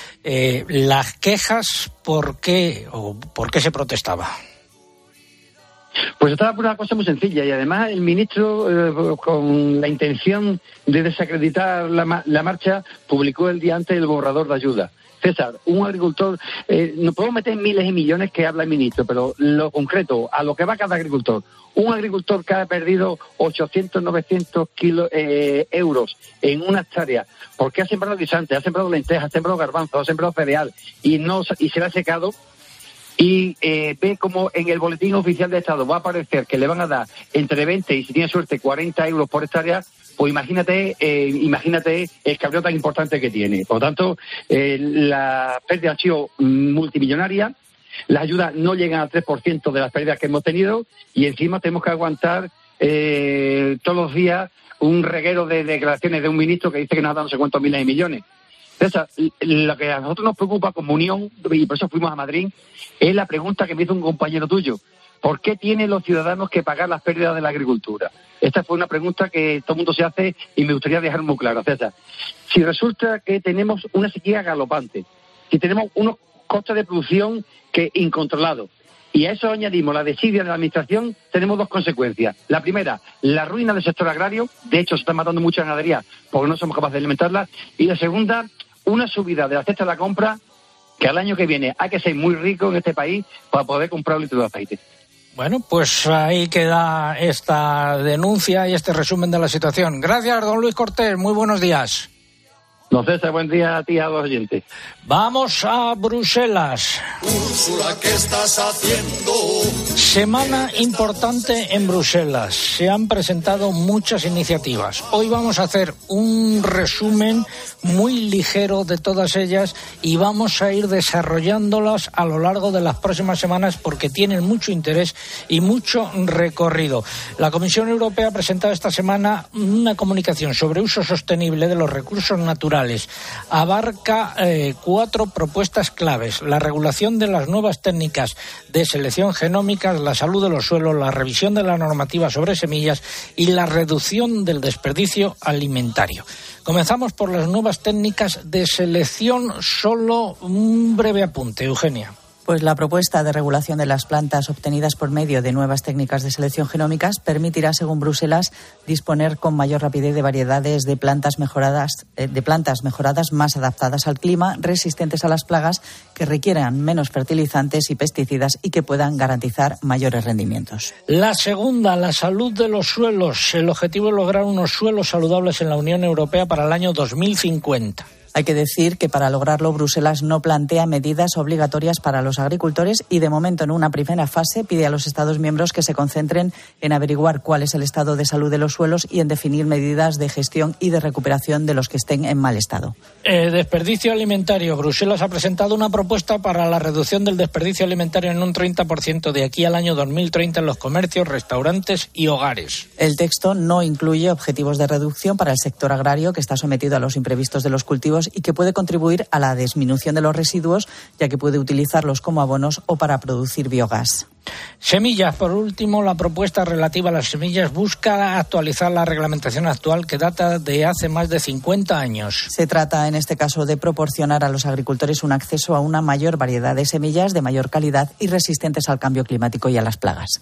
Las quejas, ¿por qué, o por qué se protestaba? Pues estaba por una cosa muy sencilla y además el ministro, eh, con la intención de desacreditar la, la marcha, publicó el día antes el borrador de ayuda. César, un agricultor, eh, nos podemos meter miles y millones que habla el ministro, pero lo concreto, a lo que va cada agricultor. Un agricultor que ha perdido 800, 900 kilos, euros en una hectárea porque ha sembrado guisante, ha sembrado lentejas, ha sembrado garbanzos, ha sembrado cereal y, no, y se le ha secado, y eh, ve como en el boletín oficial de Estado va a aparecer que le van a dar entre 20 y si tiene suerte 40 euros por hectárea, pues imagínate, eh, imagínate el cabreo tan importante que tiene. Por lo tanto, eh, las pérdidas han sido multimillonarias, las ayudas no llegan al 3% de las pérdidas que hemos tenido y encima tenemos que aguantar eh, todos los días un reguero de declaraciones de un ministro que dice que nos ha dado no sé cuántos miles de millones. César, lo que a nosotros nos preocupa como unión, y por eso fuimos a Madrid, es la pregunta que me hizo un compañero tuyo. ¿Por qué tienen los ciudadanos que pagar las pérdidas de la agricultura? Esta fue una pregunta que todo el mundo se hace y me gustaría dejar muy claro, César. Si resulta que tenemos una sequía galopante, si tenemos unos costes de producción que incontrolados, y a eso añadimos la desidia de la Administración, tenemos dos consecuencias. La primera, la ruina del sector agrario. De hecho, se está matando mucha ganadería porque no somos capaces de alimentarla. Y la segunda, una subida de la cesta de la compra que al año que viene hay que ser muy rico en este país para poder comprar un litro de aceite. Bueno, pues ahí queda esta denuncia y este resumen de la situación. Gracias, don Luis Cortés. Muy buenos días. Don César, buen día a ti a los oyentes. Vamos a Bruselas. Úrsula, ¿qué estás haciendo? Semana importante en Bruselas. Se han presentado muchas iniciativas. Hoy vamos a hacer un resumen muy ligero de todas ellas y vamos a ir desarrollándolas a lo largo de las próximas semanas porque tienen mucho interés y mucho recorrido. La Comisión Europea ha presentado esta semana una comunicación sobre uso sostenible de los recursos naturales abarca eh, cuatro propuestas claves. La regulación de las nuevas técnicas de selección genómica, la salud de los suelos, la revisión de la normativa sobre semillas y la reducción del desperdicio alimentario. Comenzamos por las nuevas técnicas de selección. Solo un breve apunte, Eugenia. Pues la propuesta de regulación de las plantas obtenidas por medio de nuevas técnicas de selección genómicas permitirá, según Bruselas, disponer con mayor rapidez de variedades de plantas mejoradas, eh, de plantas mejoradas más adaptadas al clima, resistentes a las plagas, que requieran menos fertilizantes y pesticidas y que puedan garantizar mayores rendimientos. La segunda, la salud de los suelos. El objetivo es lograr unos suelos saludables en la Unión Europea para el año 2050. Hay que decir que para lograrlo Bruselas no plantea medidas obligatorias para los agricultores y de momento en una primera fase pide a los Estados miembros que se concentren en averiguar cuál es el estado de salud de los suelos y en definir medidas de gestión y de recuperación de los que estén en mal estado. Eh, desperdicio alimentario. Bruselas ha presentado una propuesta para la reducción del desperdicio alimentario en un 30% de aquí al año 2030 en los comercios, restaurantes y hogares. El texto no incluye objetivos de reducción para el sector agrario que está sometido a los imprevistos de los cultivos y que puede contribuir a la disminución de los residuos, ya que puede utilizarlos como abonos o para producir biogás. Semillas. Por último, la propuesta relativa a las semillas busca actualizar la reglamentación actual que data de hace más de 50 años. Se trata, en este caso, de proporcionar a los agricultores un acceso a una mayor variedad de semillas de mayor calidad y resistentes al cambio climático y a las plagas.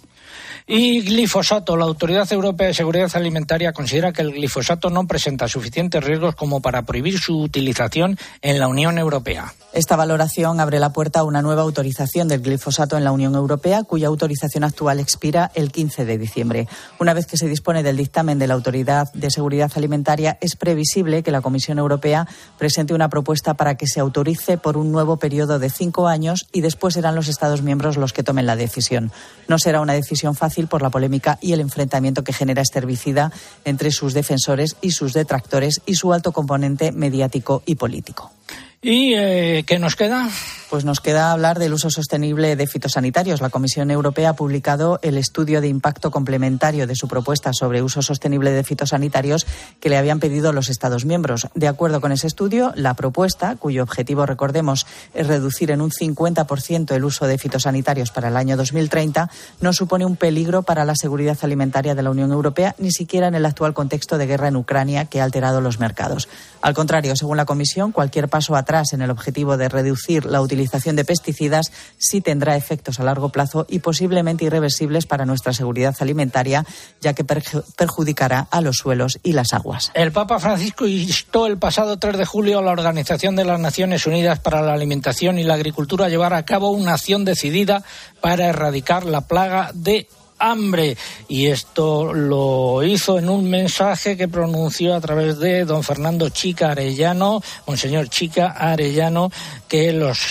Y glifosato. La Autoridad Europea de Seguridad Alimentaria considera que el glifosato no presenta suficientes riesgos como para prohibir su utilización en la Unión Europea. Esta valoración abre la puerta a una nueva autorización del glifosato en la Unión Europea, cuya autorización actual expira el 15 de diciembre. Una vez que se dispone del dictamen de la Autoridad de Seguridad Alimentaria, es previsible que la Comisión Europea presente una propuesta para que se autorice por un nuevo periodo de cinco años y después serán los Estados miembros los que tomen la decisión. No será una decisión fácil por la polémica y el enfrentamiento que genera este herbicida entre sus defensores y sus detractores y su alto componente mediático y político. ¿Y eh, qué nos queda? Pues nos queda hablar del uso sostenible de fitosanitarios. La Comisión Europea ha publicado el estudio de impacto complementario de su propuesta sobre uso sostenible de fitosanitarios que le habían pedido los Estados miembros. De acuerdo con ese estudio, la propuesta, cuyo objetivo, recordemos, es reducir en un 50% el uso de fitosanitarios para el año 2030, no supone un peligro para la seguridad alimentaria de la Unión Europea, ni siquiera en el actual contexto de guerra en Ucrania que ha alterado los mercados. Al contrario, según la Comisión, cualquier paso atrás en el objetivo de reducir la utilización de pesticidas sí tendrá efectos a largo plazo y posiblemente irreversibles para nuestra seguridad alimentaria, ya que perjudicará a los suelos y las aguas. El Papa Francisco instó el pasado 3 de julio a la Organización de las Naciones Unidas para la Alimentación y la Agricultura a llevar a cabo una acción decidida para erradicar la plaga de hambre. Y esto lo hizo en un mensaje que pronunció a través de don Fernando Chica Arellano, Monseñor Chica Arellano, que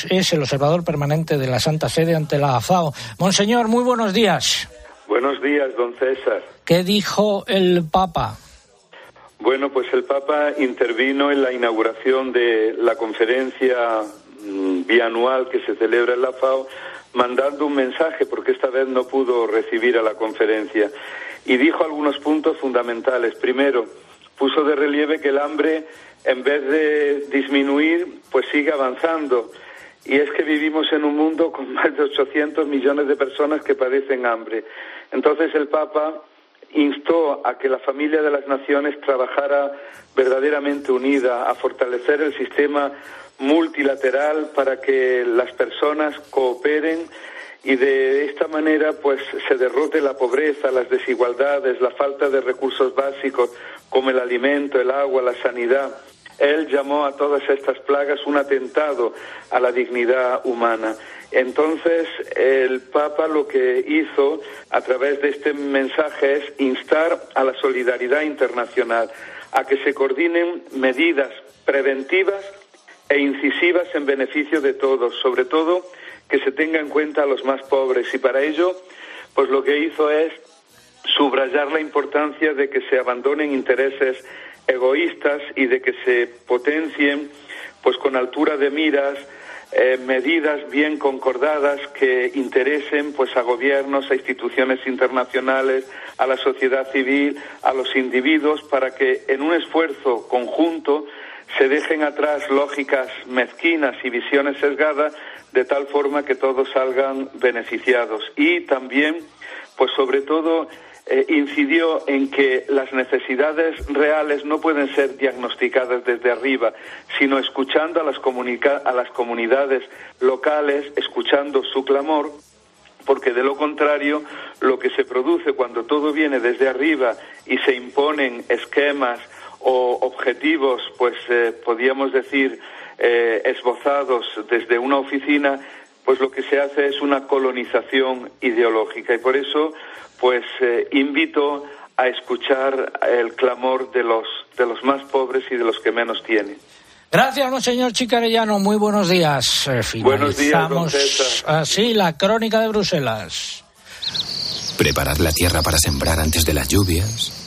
es el observador permanente de la Santa Sede ante la AFAO. Monseñor, muy buenos días. Buenos días, don César. ¿Qué dijo el Papa? Bueno, pues el Papa intervino en la inauguración de la conferencia mm, bianual que se celebra en la FAO mandando un mensaje, porque esta vez no pudo recibir a la conferencia, y dijo algunos puntos fundamentales. Primero, puso de relieve que el hambre, en vez de disminuir, pues sigue avanzando y es que vivimos en un mundo con más de 800 millones de personas que padecen hambre. Entonces el Papa instó a que la familia de las naciones trabajara verdaderamente unida, a fortalecer el sistema multilateral para que las personas cooperen y de esta manera pues se derrote la pobreza, las desigualdades, la falta de recursos básicos como el alimento, el agua, la sanidad. Él llamó a todas estas plagas un atentado a la dignidad humana. Entonces, el Papa lo que hizo a través de este mensaje es instar a la solidaridad internacional, a que se coordinen medidas preventivas e incisivas en beneficio de todos, sobre todo que se tenga en cuenta a los más pobres. Y para ello, pues lo que hizo es subrayar la importancia de que se abandonen intereses egoístas y de que se potencien, pues con altura de miras, eh, medidas bien concordadas que interesen pues a gobiernos, a instituciones internacionales, a la sociedad civil, a los individuos para que en un esfuerzo conjunto se dejen atrás lógicas mezquinas y visiones sesgadas de tal forma que todos salgan beneficiados. Y también pues sobre todo eh, incidió en que las necesidades reales no pueden ser diagnosticadas desde arriba, sino escuchando a las, a las comunidades locales, escuchando su clamor, porque de lo contrario, lo que se produce cuando todo viene desde arriba y se imponen esquemas o objetivos, pues eh, podríamos decir, eh, esbozados desde una oficina, pues lo que se hace es una colonización ideológica. Y por eso pues eh, invito a escuchar el clamor de los, de los más pobres y de los que menos tienen. Gracias, monseñor Chicarellano. Muy buenos días. Eh, buenos días, así la crónica de Bruselas. Preparar la tierra para sembrar antes de las lluvias,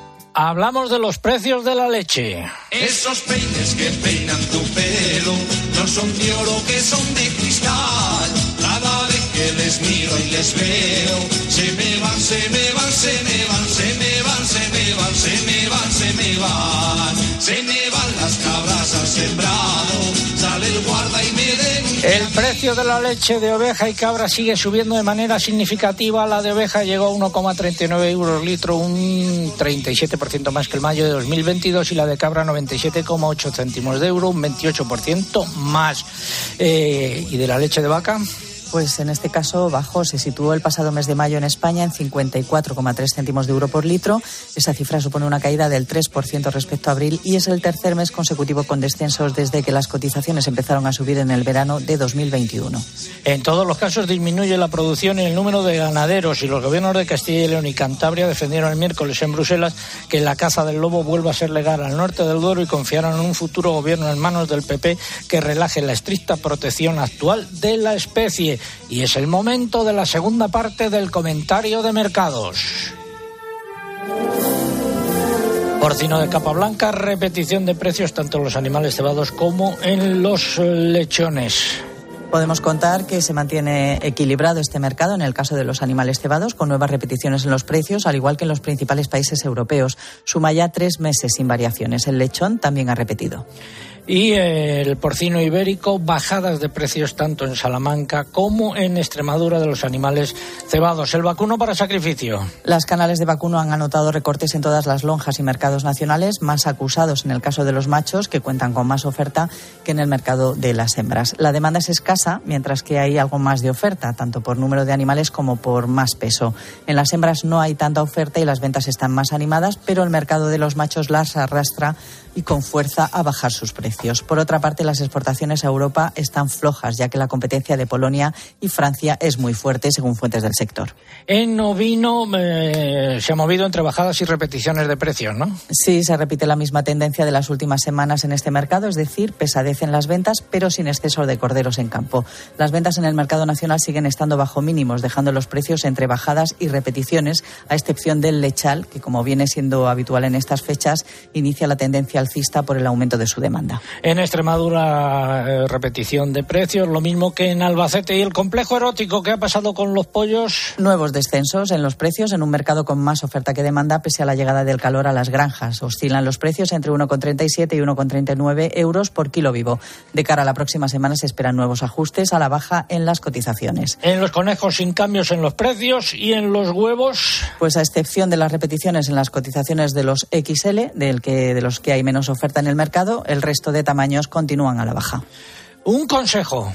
Hablamos de los precios de la leche. Esos peines que peinan tu pelo no son de oro, que son de cristal les miro y les veo. Se me van, se me van, se me van, se me van, se me van, se me van, se me van. Se me van las cabras al sembrado. Sale el guarda y me denuncia. El precio de la leche de oveja y cabra sigue subiendo de manera significativa. La de oveja llegó a 1,39 euros litro, un 37% más que el mayo de 2022 y la de cabra 97,8 céntimos de euro, un 28% más. Eh, ¿Y de la leche de vaca? Pues en este caso bajó, se situó el pasado mes de mayo en España en 54,3 céntimos de euro por litro. Esa cifra supone una caída del 3% respecto a abril y es el tercer mes consecutivo con descensos desde que las cotizaciones empezaron a subir en el verano de 2021. En todos los casos disminuye la producción y el número de ganaderos y los gobiernos de Castilla y León y Cantabria defendieron el miércoles en Bruselas que la caza del lobo vuelva a ser legal al norte del Duero y confiaron en un futuro gobierno en manos del PP que relaje la estricta protección actual de la especie. Y es el momento de la segunda parte del comentario de mercados. Porcino de capa blanca, repetición de precios tanto en los animales cebados como en los lechones. Podemos contar que se mantiene equilibrado este mercado en el caso de los animales cebados, con nuevas repeticiones en los precios, al igual que en los principales países europeos. Suma ya tres meses sin variaciones. El lechón también ha repetido y el porcino ibérico, bajadas de precios tanto en Salamanca como en Extremadura de los animales cebados. El vacuno para sacrificio. Las canales de vacuno han anotado recortes en todas las lonjas y mercados nacionales, más acusados en el caso de los machos, que cuentan con más oferta que en el mercado de las hembras. La demanda es escasa, mientras que hay algo más de oferta, tanto por número de animales como por más peso. En las hembras no hay tanta oferta y las ventas están más animadas, pero el mercado de los machos las arrastra y con fuerza a bajar sus precios. Por otra parte, las exportaciones a Europa están flojas, ya que la competencia de Polonia y Francia es muy fuerte, según fuentes del sector. En ovino eh, se ha movido entre bajadas y repeticiones de precios, ¿no? Sí, se repite la misma tendencia de las últimas semanas en este mercado, es decir, pesadez en las ventas, pero sin exceso de corderos en campo. Las ventas en el mercado nacional siguen estando bajo mínimos, dejando los precios entre bajadas y repeticiones, a excepción del lechal, que como viene siendo habitual en estas fechas, inicia la tendencia alcista por el aumento de su demanda. En Extremadura, eh, repetición de precios, lo mismo que en Albacete. ¿Y el complejo erótico qué ha pasado con los pollos? Nuevos descensos en los precios en un mercado con más oferta que demanda, pese a la llegada del calor a las granjas. Oscilan los precios entre 1,37 y 1,39 euros por kilo vivo. De cara a la próxima semana se esperan nuevos ajustes a la baja en las cotizaciones. En los conejos sin cambios en los precios y en los huevos. Pues a excepción de las repeticiones en las cotizaciones de los XL, del que, de los que hay menos oferta en el mercado, el resto de tamaños continúan a la baja. Un consejo.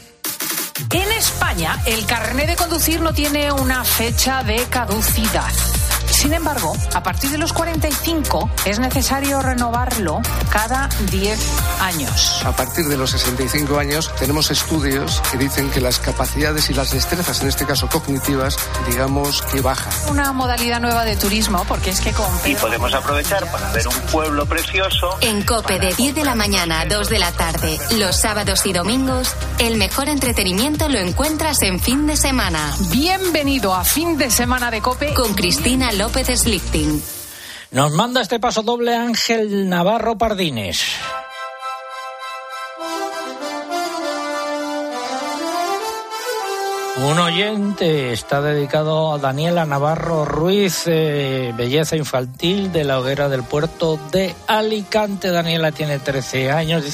En España, el carnet de conducir no tiene una fecha de caducidad. Sin embargo, a partir de los 45 es necesario renovarlo cada 10 años. A partir de los 65 años tenemos estudios que dicen que las capacidades y las destrezas, en este caso cognitivas, digamos que bajan. Una modalidad nueva de turismo, porque es que con Y podemos aprovechar para ver un pueblo precioso. En Cope de 10 de la mañana a 2 de la tarde, los sábados y domingos, el mejor entretenimiento lo encuentras en fin de semana. Bienvenido a fin de semana de Cope con Cristina López Slichting. Nos manda este paso doble Ángel Navarro Pardines. Un oyente está dedicado a Daniela Navarro Ruiz, eh, belleza infantil de la hoguera del puerto de Alicante. Daniela tiene 13 años,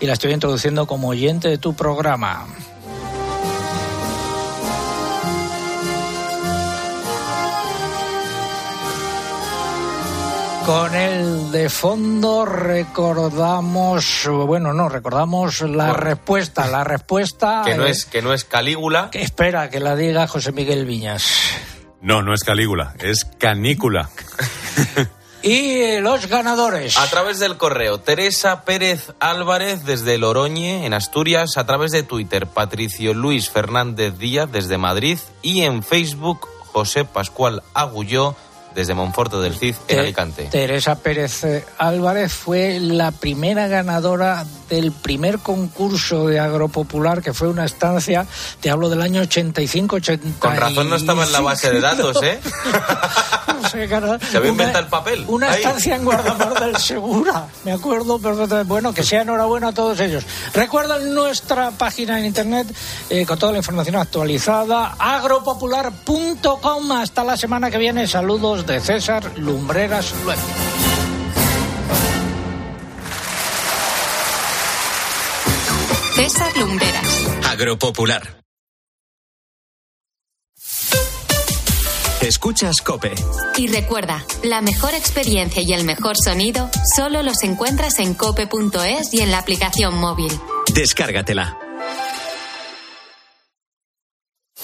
y la estoy introduciendo como oyente de tu programa. Con el de fondo recordamos, bueno, no, recordamos la respuesta, la respuesta... Que no, es, que no es Calígula. que espera que la diga José Miguel Viñas. No, no es Calígula, es Canícula. Y los ganadores. A través del correo, Teresa Pérez Álvarez desde Loroñe, en Asturias. A través de Twitter, Patricio Luis Fernández Díaz desde Madrid. Y en Facebook, José Pascual Agulló desde Monforte del Cid, en Te- Alicante. Teresa Pérez eh, Álvarez fue la primera ganadora del primer concurso de agropopular, que fue una estancia, te hablo del año 85-80. Con razón no estaba en la base de datos, ¿eh? Se había Se había inventado el papel. Una Ahí. estancia en Guardamar del Segura. Me acuerdo perfectamente. Bueno, que sea enhorabuena a todos ellos. Recuerden nuestra página en internet eh, con toda la información actualizada, agropopular.com. Hasta la semana que viene. Saludos de César Lumbreras Luengo. César Lumbreras. Agropopular. Escuchas Cope. Y recuerda, la mejor experiencia y el mejor sonido solo los encuentras en cope.es y en la aplicación móvil. Descárgatela.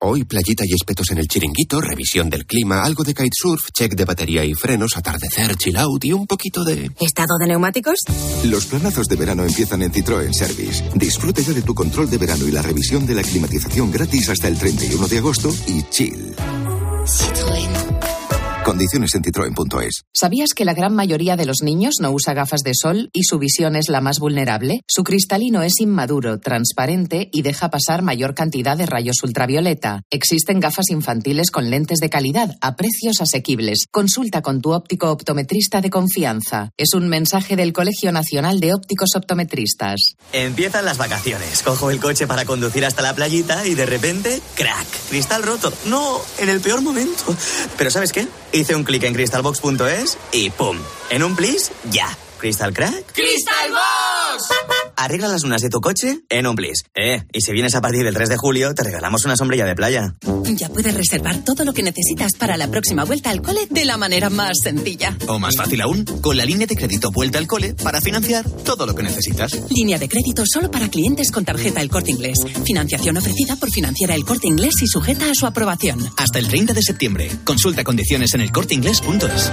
Hoy playita y espetos en el chiringuito, revisión del clima, algo de kitesurf, check de batería y frenos, atardecer, chill out y un poquito de... ¿Estado de neumáticos? Los planazos de verano empiezan en Citroën Service. Disfrute ya de tu control de verano y la revisión de la climatización gratis hasta el 31 de agosto y chill. Condiciones en citroen.es. ¿Sabías que la gran mayoría de los niños no usa gafas de sol y su visión es la más vulnerable? Su cristalino es inmaduro, transparente y deja pasar mayor cantidad de rayos ultravioleta. Existen gafas infantiles con lentes de calidad a precios asequibles. Consulta con tu óptico optometrista de confianza. Es un mensaje del Colegio Nacional de Ópticos Optometristas. Empiezan las vacaciones. Cojo el coche para conducir hasta la playita y de repente, crack, cristal roto. No, en el peor momento. Pero ¿sabes qué? Hice un clic en crystalbox.es y ¡pum! En un plis, ya. ¿Crystal crack? ¡Crystal Box! Arregla las lunas de tu coche en un plis. Eh, y si vienes a partir del 3 de julio, te regalamos una sombrilla de playa. Ya puedes reservar todo lo que necesitas para la próxima vuelta al cole de la manera más sencilla. O más fácil aún, con la línea de crédito Vuelta al Cole para financiar todo lo que necesitas. Línea de crédito solo para clientes con tarjeta El Corte Inglés. Financiación ofrecida por Financiera El Corte Inglés y sujeta a su aprobación. Hasta el 30 de septiembre. Consulta condiciones en elcorteinglés.es.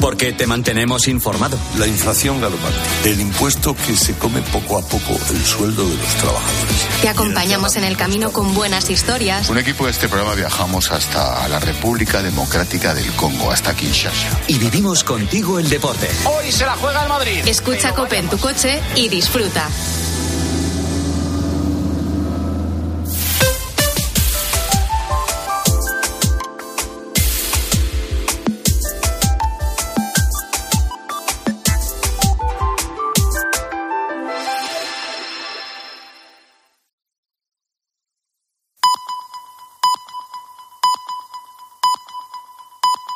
Porque te mantenemos informado. La inflación galopante, el impuesto que se come poco a poco el sueldo de los trabajadores. Te acompañamos en el camino con buenas historias. Un equipo de este programa viajamos hasta la República Democrática del Congo, hasta Kinshasa. Y vivimos contigo el deporte. Hoy se la juega el Madrid. Escucha Cope en tu coche y disfruta.